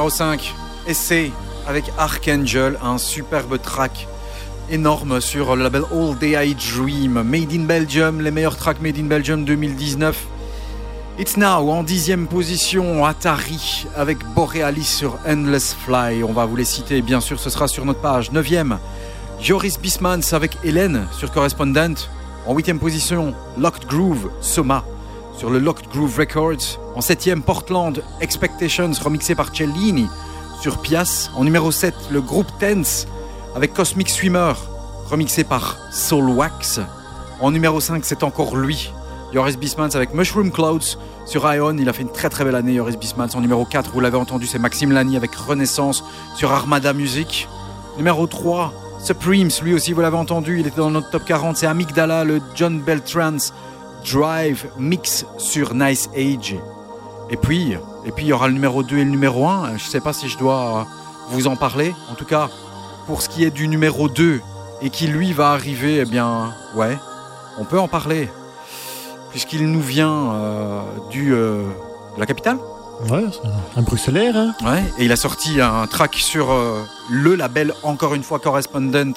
Numéro 5, Essay avec Archangel, un superbe track énorme sur le label All Day I Dream. Made in Belgium, les meilleurs tracks Made in Belgium 2019. It's Now en dixième position, Atari avec Borealis sur Endless Fly. On va vous les citer, bien sûr, ce sera sur notre page. Neuvième, Joris Bismans avec Hélène sur Correspondent. En huitième position, Locked Groove, Soma sur le Locked Groove Records. En septième, Portland, Expectations remixé par Cellini sur Pias. En numéro 7, le groupe Tense avec Cosmic Swimmer remixé par Soul Wax. En numéro 5, c'est encore lui, Joris Bismans avec Mushroom Clouds sur Ion. Il a fait une très très belle année, Joris Bismans. En numéro 4, vous l'avez entendu, c'est Maxime Lani avec Renaissance sur Armada Music. Numéro 3, Supremes, lui aussi vous l'avez entendu, il était dans notre top 40, c'est Amygdala, le John Beltrans Drive Mix sur Nice Age. Et puis, et puis il y aura le numéro 2 et le numéro 1, je sais pas si je dois vous en parler. En tout cas, pour ce qui est du numéro 2 et qui lui va arriver, eh bien, ouais, on peut en parler. Puisqu'il nous vient euh, du, euh, de la capitale. Ouais, un Bruxellaire. Hein. Ouais, et il a sorti un track sur euh, le label, encore une fois, Correspondent.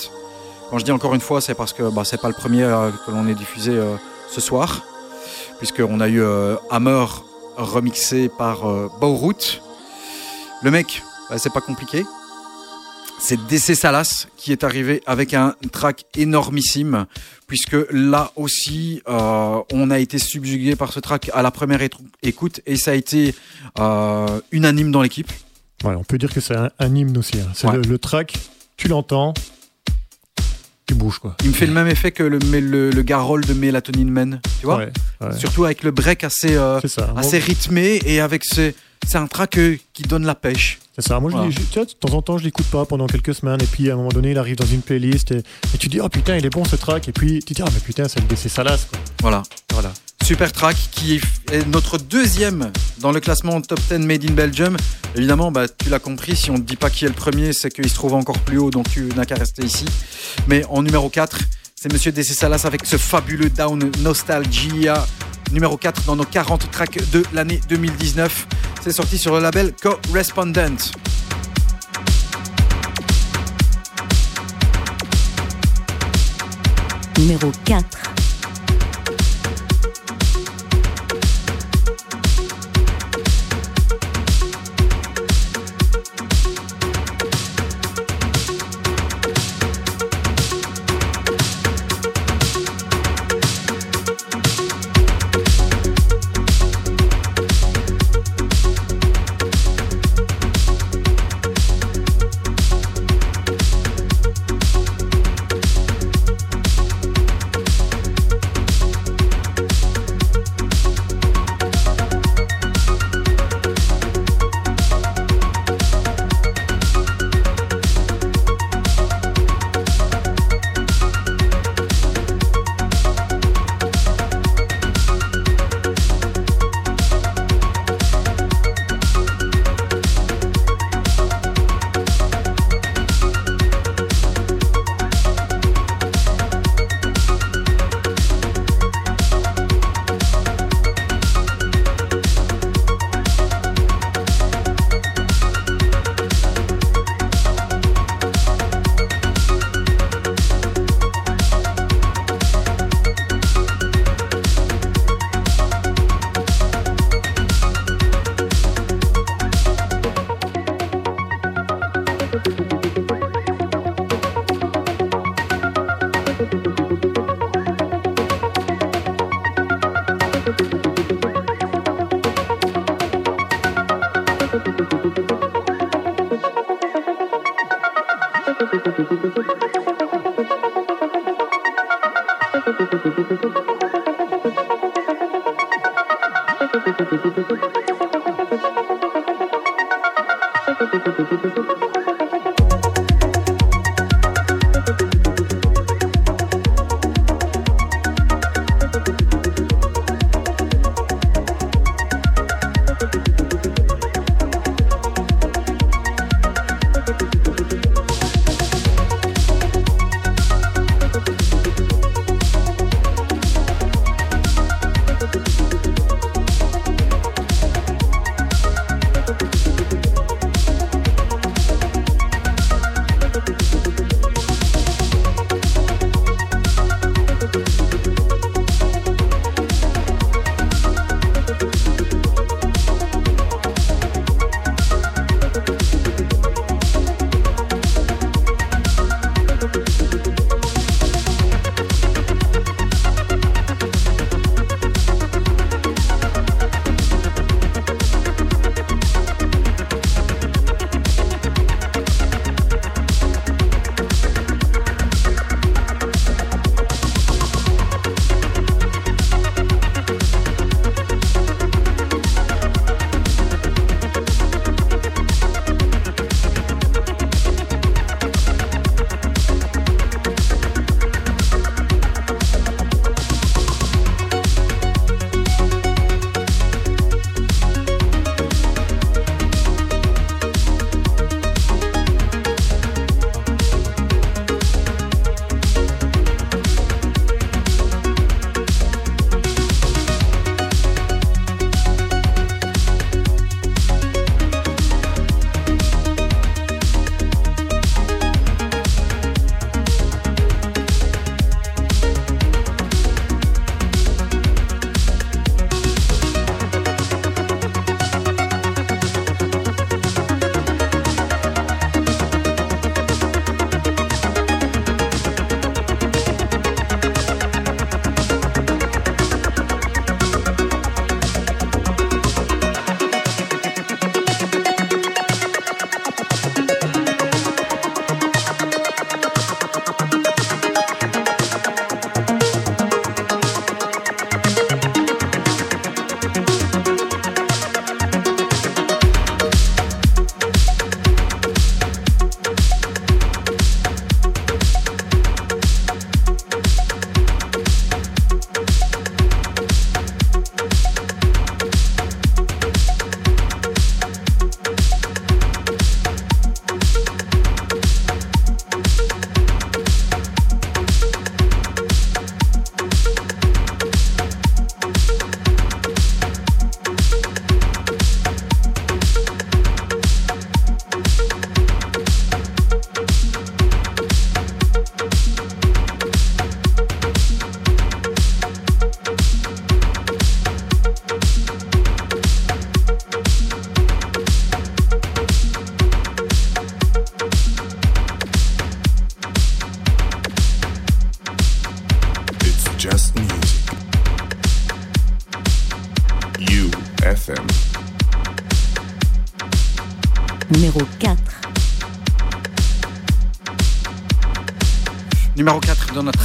Quand je dis encore une fois, c'est parce que bah, c'est pas le premier que l'on ait diffusé ce soir. Puisqu'on a eu euh, Hammer remixé par euh, Baurout. Le mec, bah, c'est pas compliqué. C'est DC Salas qui est arrivé avec un track énormissime, puisque là aussi, euh, on a été subjugué par ce track à la première écoute, et ça a été euh, unanime dans l'équipe. Ouais, on peut dire que c'est un, un hymne aussi. hein. C'est Ouais. le, le track, tu l'entends, tu bouges quoi. Il me fait le même effet que le, le, le Garol de Melatonin Man, tu vois Ouais, ouais. Surtout avec le break assez, euh, ça. assez rythmé, et avec ce... C'est un track euh, qui donne la pêche. C'est ça. Moi, je Voilà. l'ai- je- tu vois, de temps en temps, je l'écoute pas pendant quelques semaines, et puis à un moment donné, il arrive dans une playlist, et, et tu dis, oh putain, il est bon ce track, et puis tu dis, ah mais putain, c'est Salas. Quoi. Voilà. Voilà. Super track qui est notre deuxième dans le classement top 10 Made in Belgium. Évidemment, bah, tu l'as compris, si on ne dit pas qui est le premier, c'est qu'il se trouve encore plus haut, donc tu n'as qu'à rester ici. Mais en numéro 4, c'est Monsieur DC Salas avec ce fabuleux Down Nostalgia. Numéro 4 dans nos 40 tracks de l'année 2019. C'est sorti sur le label Correspondent. Numéro 4.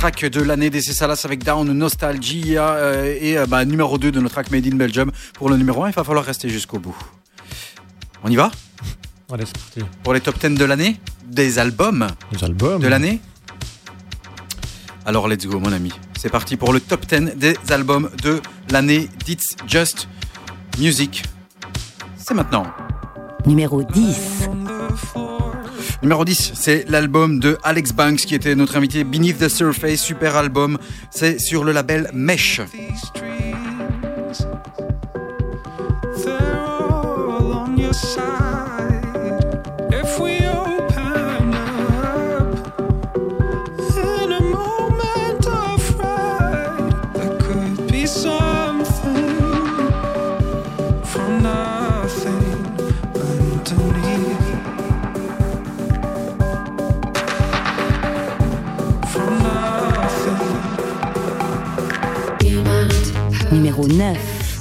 Track de l'année des Salas avec Down Nostalgia euh, et euh, bah, numéro 2 de notre track Made in Belgium. Pour le numéro 1, il va falloir rester jusqu'au bout. On y va? Allez, c'est parti. Pour les top 10 de l'année Des albums Les albums. de l'année Alors let's go mon ami. C'est parti pour le top 10 des albums de l'année d'It's Just Music. C'est maintenant. Numéro 10. Numéro 10, c'est l'album de Alex Banks qui était notre invité Beneath the Surface, super album. C'est sur le label Mesh. Numéro 9.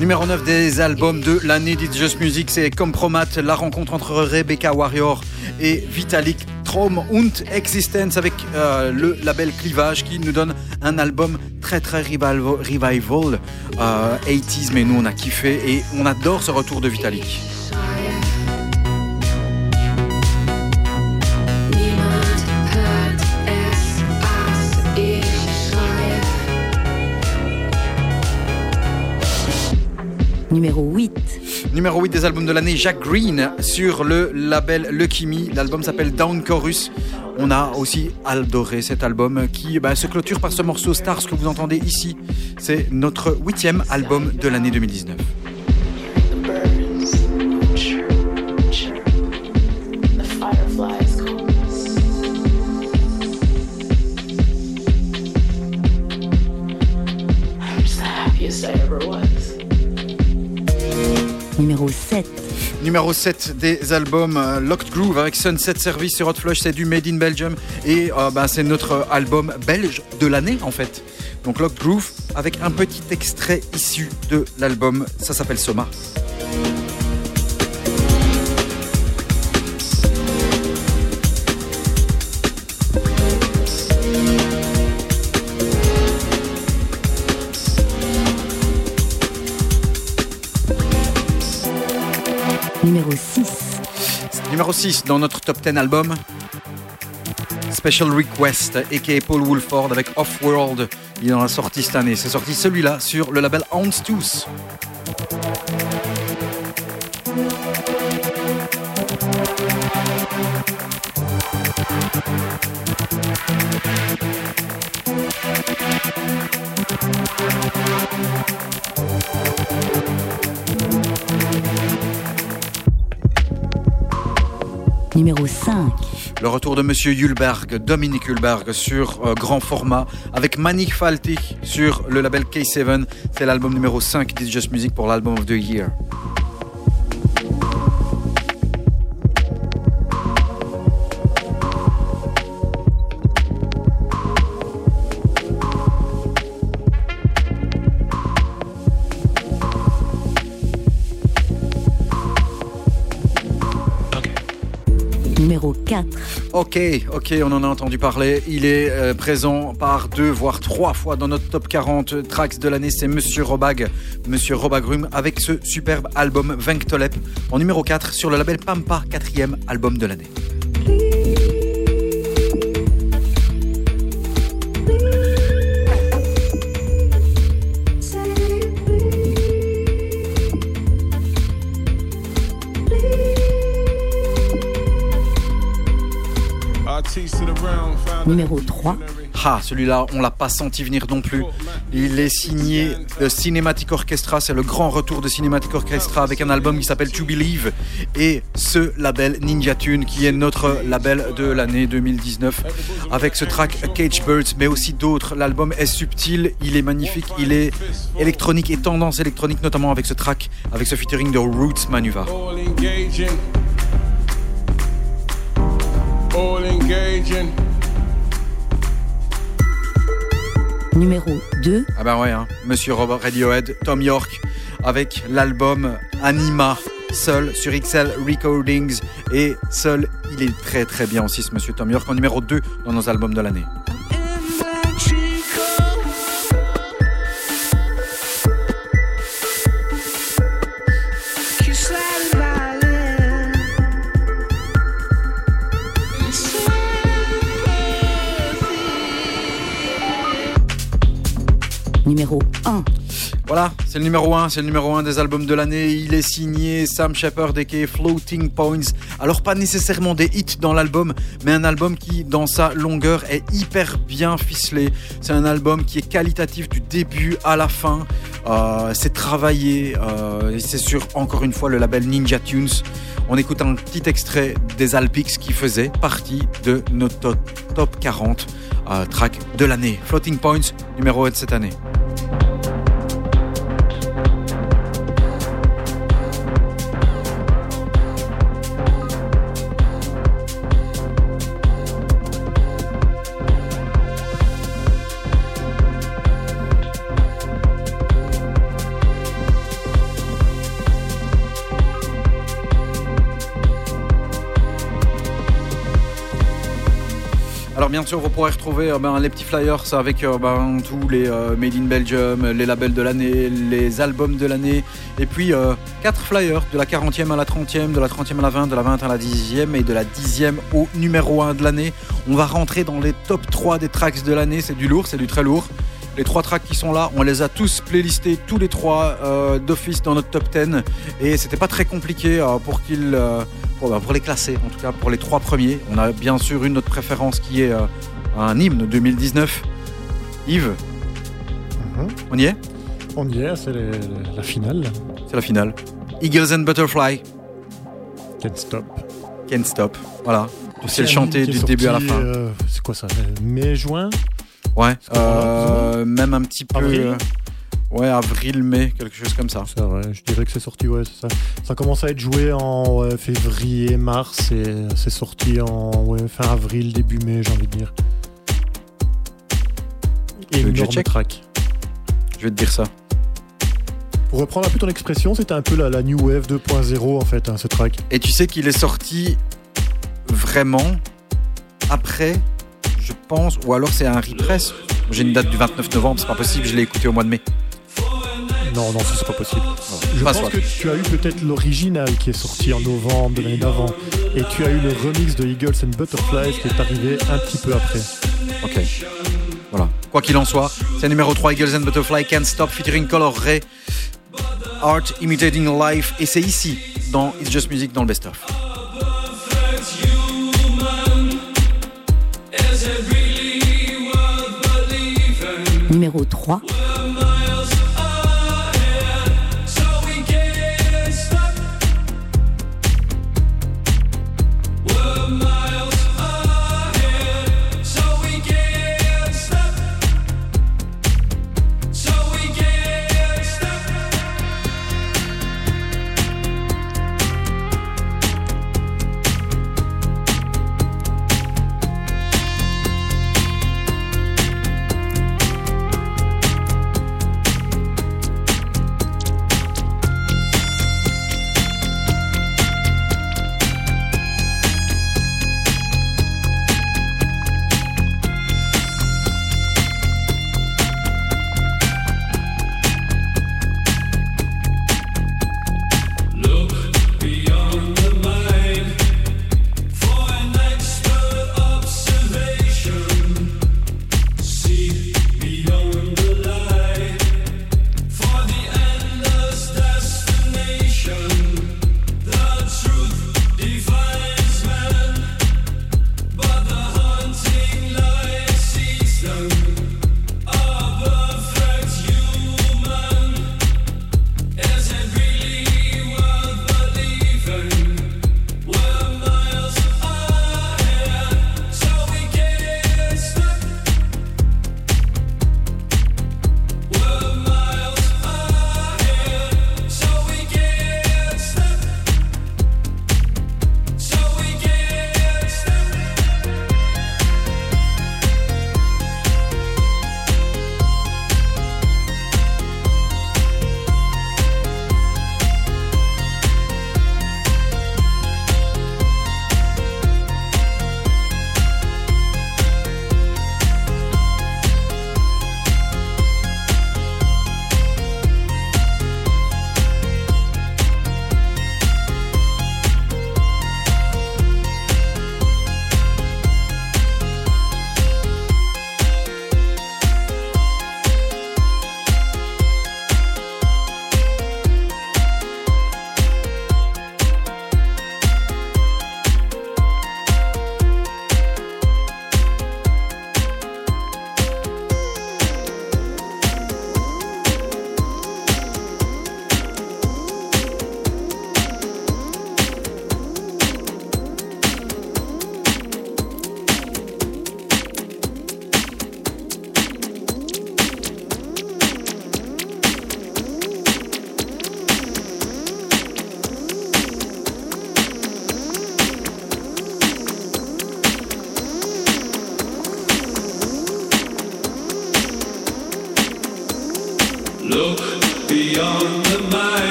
Numéro 9 des albums de l'année d'It's Just Music, c'est Compromat, la rencontre entre Rebecca Warrior et Vitalik Traum und Existence avec euh, le label Clivage qui nous donne un album très très revival, revival euh, 80s, mais nous on a kiffé et on adore ce retour de Vitalik. Numéro 8. Numéro 8 des albums de l'année, Jack Green sur le label Lucky Me. L'album s'appelle Down Chorus. On a aussi adoré cet album qui bah, se clôture par ce morceau Stars que vous entendez ici. C'est notre huitième album de l'année 2019. Numéro 7. Numéro 7 des albums euh, Locked Groove avec Sunset Service sur Hot Flush, c'est du Made in Belgium et euh, bah, c'est notre album belge de l'année en fait. Donc Locked Groove avec un petit extrait issu de l'album, ça s'appelle Soma. Numéro 6 dans notre top 10 album. Special Request, a.k.a. Paul Woolford avec Off-World. Il en a sorti cette année. C'est sorti celui-là sur le label Houndstooth. Numéro 5. Le retour de Monsieur Hulberg, Dominique Hulberg, sur euh, grand format, avec Manik Faltik sur le label K7. C'est l'album numéro 5 d'It's Just Music pour l'album of the year. 4. Ok, ok, on en a entendu parler. Il est euh, présent par deux, voire trois fois dans notre top 40 tracks de l'année. C'est Monsieur Robag, Monsieur Robagrum, avec ce superbe album Venktolep en numéro 4 sur le label Pampa, quatrième album de l'année. Numéro 3. Ah, celui-là, on l'a pas senti venir non plus. Il est signé de Cinematic Orchestra, c'est le grand retour de Cinematic Orchestra avec un album qui s'appelle To Believe et ce label Ninja Tune qui est notre label de l'année 2019 avec ce track Cage Birds mais aussi d'autres. L'album est subtil, il est magnifique, il est électronique et tendance électronique notamment avec ce track, avec ce featuring de Roots Manuva. All engaging. Numéro 2. Ah bah ouais, hein. Monsieur Robert Radiohead, Tom York, avec l'album Anima seul sur XL Recordings. Et seul, il est très très bien aussi ce monsieur Tom York en numéro 2 dans nos albums de l'année. Numéro 1. Voilà, c'est le numéro 1, c'est le numéro 1 des albums de l'année. Il est signé Sam Shepard et Floating Points. Alors pas nécessairement des hits dans l'album, mais un album qui, dans sa longueur, est hyper bien ficelé. C'est un album qui est qualitatif du début à la fin. Euh, c'est travaillé, euh, c'est sur, encore une fois, le label Ninja Tunes. On écoute un petit extrait des Alpix qui faisait partie de notre top 40 euh, track de l'année. Floating Points, numéro 1 de cette année. Bien sûr, vous pourrez retrouver euh, ben, les petits flyers avec euh, ben, tous les euh, Made in Belgium, les labels de l'année, les albums de l'année, et puis euh, quatre flyers de la 40e à la 30e, de la 30e à la 20, de la 20 à la 10e et de la 10e au numéro 1 de l'année. On va rentrer dans les top 3 des tracks de l'année, c'est du lourd, c'est du très lourd. Les trois tracks qui sont là, on les a tous playlistés, tous les trois euh, d'office dans notre top 10. Et c'était pas très compliqué euh, pour qu'ils, euh, pour, bah, pour les classer, en tout cas pour les trois premiers. On a bien sûr une autre préférence qui est un hymne 2019. Yves, Mhm. on y est? On y est, c'est la finale. C'est la finale. Eagles and Butterfly, Can't Stop. Can't Stop. Voilà. C'est le un chanter du début à la fin. euh, c'est quoi ça? Mai, juin? Ouais. Euh, même un petit peu. Avril euh, ouais, avril, mai, quelque chose comme ça. C'est vrai, je dirais que c'est sorti, ouais, c'est ça. Ça commence à être joué en ouais, février, mars, et c'est sorti en ouais, fin avril, début mai, j'ai envie de dire. veux que je track. Je vais te dire ça. Pour reprendre un peu ton expression, c'était un peu la, la New Wave 2.0 en fait, hein, ce track. Et tu sais qu'il est sorti vraiment après, je pense, ou alors c'est un repress. J'ai une date du 29 novembre, c'est pas possible, je l'ai écouté au mois de mai. Non, non, ça, c'est pas possible. Je Pas pense soit. que tu as eu peut-être l'original qui est sorti en novembre de l'année d'avant, et tu as eu le remix de Eagles and Butterflies qui est arrivé un petit peu après. Ok. Voilà. Quoi qu'il en soit, c'est numéro 3 Eagles and Butterfly Can't Stop featuring Color Ray. Art Imitating Life. Et c'est ici, dans It's Just Music, dans le best-of. Numéro 3.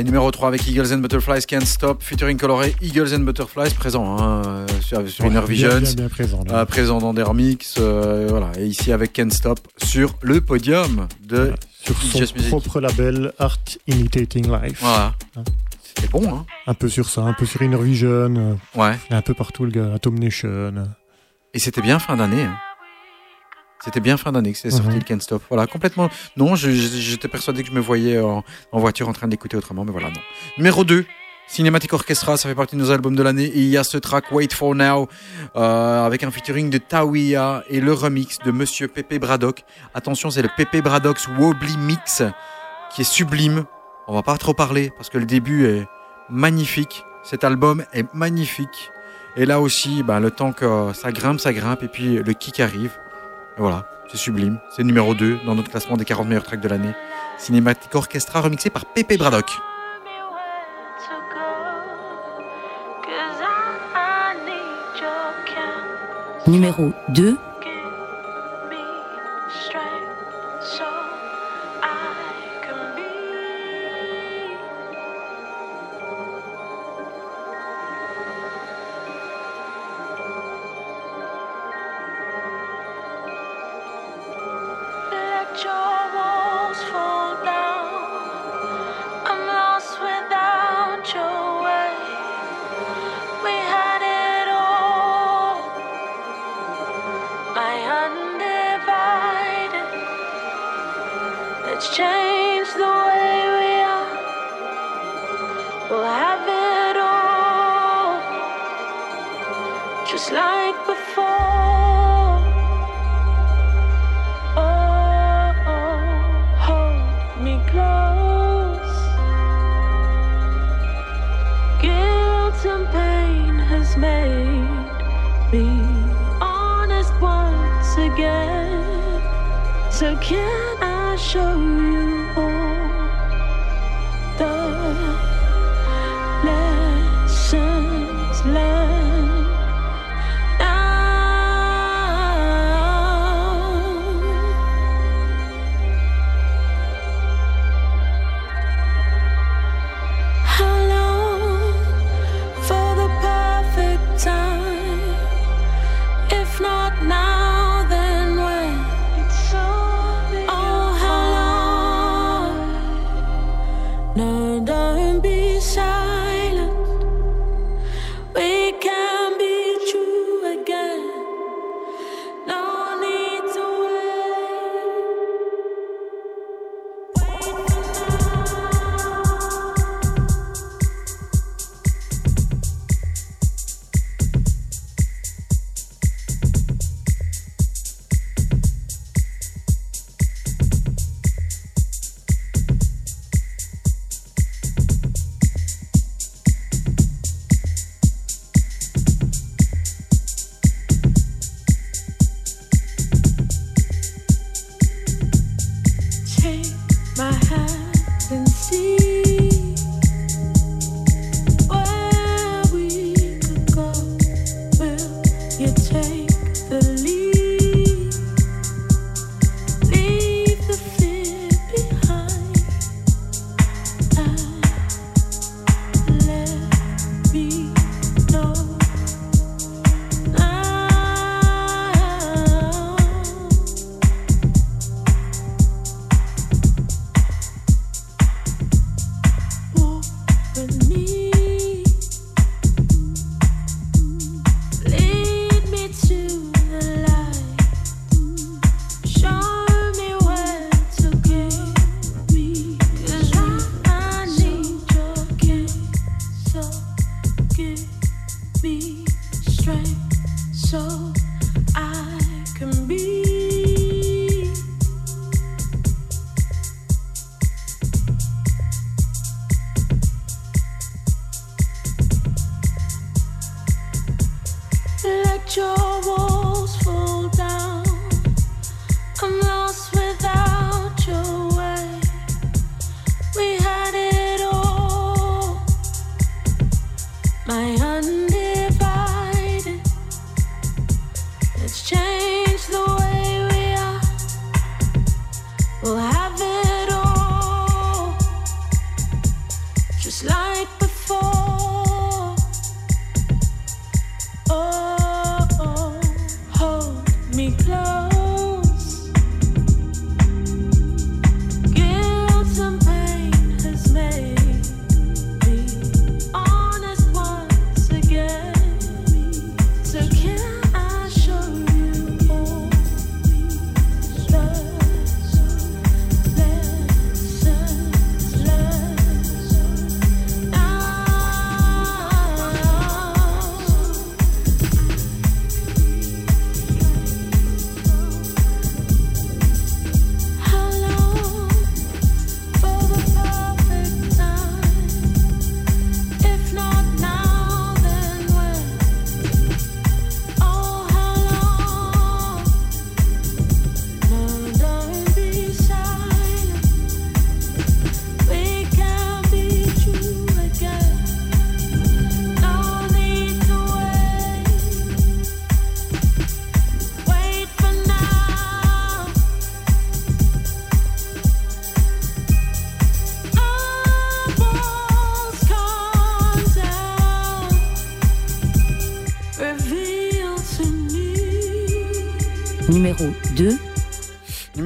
Ouais, numéro 3 avec Eagles and Butterflies Can't Stop, featuring coloré Eagles and Butterflies, présent hein, euh, sur, sur Ouais, Inner Visions, bien, bien présent, là. euh, présent dans des remix, euh, voilà, et ici avec Can't Stop sur le podium de Sur son Music. propre label Art Imitating Life. Voilà. Hein. C'était bon, hein Un peu sur ça, un peu sur Inner Vision, euh, Ouais. un peu partout le gars, Atom Nation. Et c'était bien fin d'année. hein. C'était bien fin d'année que c'est sorti Mhm. le Can't Stop. Voilà, complètement. Non, j'étais persuadé que je me voyais en, en voiture en train de l'écouter autrement, mais voilà, non. Numéro 2, Cinematic Orchestra, ça fait partie de nos albums de l'année. Et il y a ce track Wait for Now, euh, avec un featuring de Tawiya et le remix de Monsieur Pepe Braddock. Attention, c'est le Pepe Braddock's Wobbly Mix, qui est sublime. On va pas trop parler, parce que le début est magnifique. Cet album est magnifique. Et là aussi, ben, le temps que ça grimpe, ça grimpe, et puis le kick arrive. Et voilà, c'est sublime. C'est numéro 2 dans notre classement des 40 meilleurs tracks de l'année. Cinematic Orchestra remixé par Pepe Braddock. Numéro 2.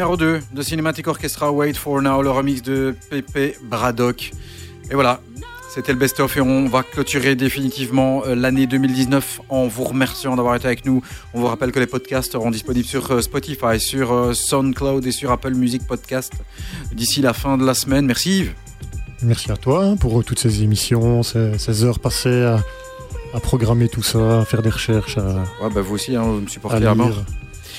Numéro 2 de Cinematic Orchestra Wait for Now, le remix de Pepe Braddock. Et voilà, c'était le best-of et on va clôturer définitivement euh, l'année 2019 en vous remerciant d'avoir été avec nous. On vous rappelle que les podcasts seront disponibles sur euh, Spotify, sur euh, SoundCloud et sur Apple Music Podcast d'ici la fin de la semaine. Merci Yves. Merci à toi hein, pour toutes ces émissions, ces, ces heures passées à, à programmer tout ça, à faire des recherches, à, Ouais, bah vous aussi, hein, vous me à supportez à mort.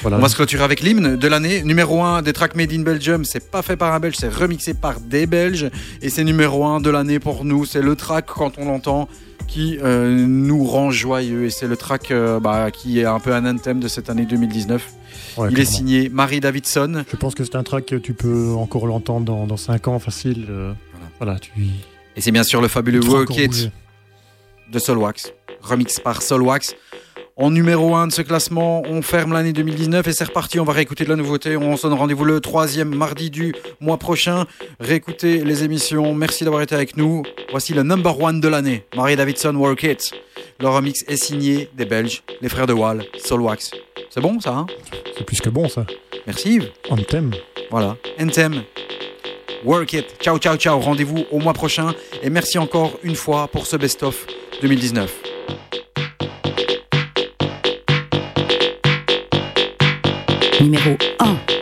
Voilà. On va se clôturer avec l'hymne de l'année. Numéro 1 des tracks Made in Belgium. C'est pas fait par un Belge, c'est remixé par des Belges. Et c'est numéro 1 de l'année pour nous. C'est le track, quand on l'entend, qui euh, nous rend joyeux. Et c'est le track euh, bah, qui est un peu un anthem de cette année 2019. Ouais, Il est signé Marie Davidson. Je pense que c'est un track que tu peux encore l'entendre dans, dans 5 ans facile. euh, voilà, tu Et c'est bien sûr le fabuleux Work It de Solwax. Remix par Solwax. En numéro 1 de ce classement, on ferme l'année 2019 et c'est reparti. On va réécouter de la nouveauté. On se donne rendez-vous le troisième mardi du mois prochain. Réécoutez les émissions. Merci d'avoir été avec nous. Voici le number one de l'année. Marie Davidson, Work It. Le remix est signé des Belges, les frères de Wall, Solwax. C'est bon ça, hein? C'est plus que bon ça. Merci Yves. Anthem. Voilà. Anthem. Work it. Ciao, ciao, ciao. Rendez-vous au mois prochain. Et merci encore une fois pour ce best-of 2019. Numéro uh. 1.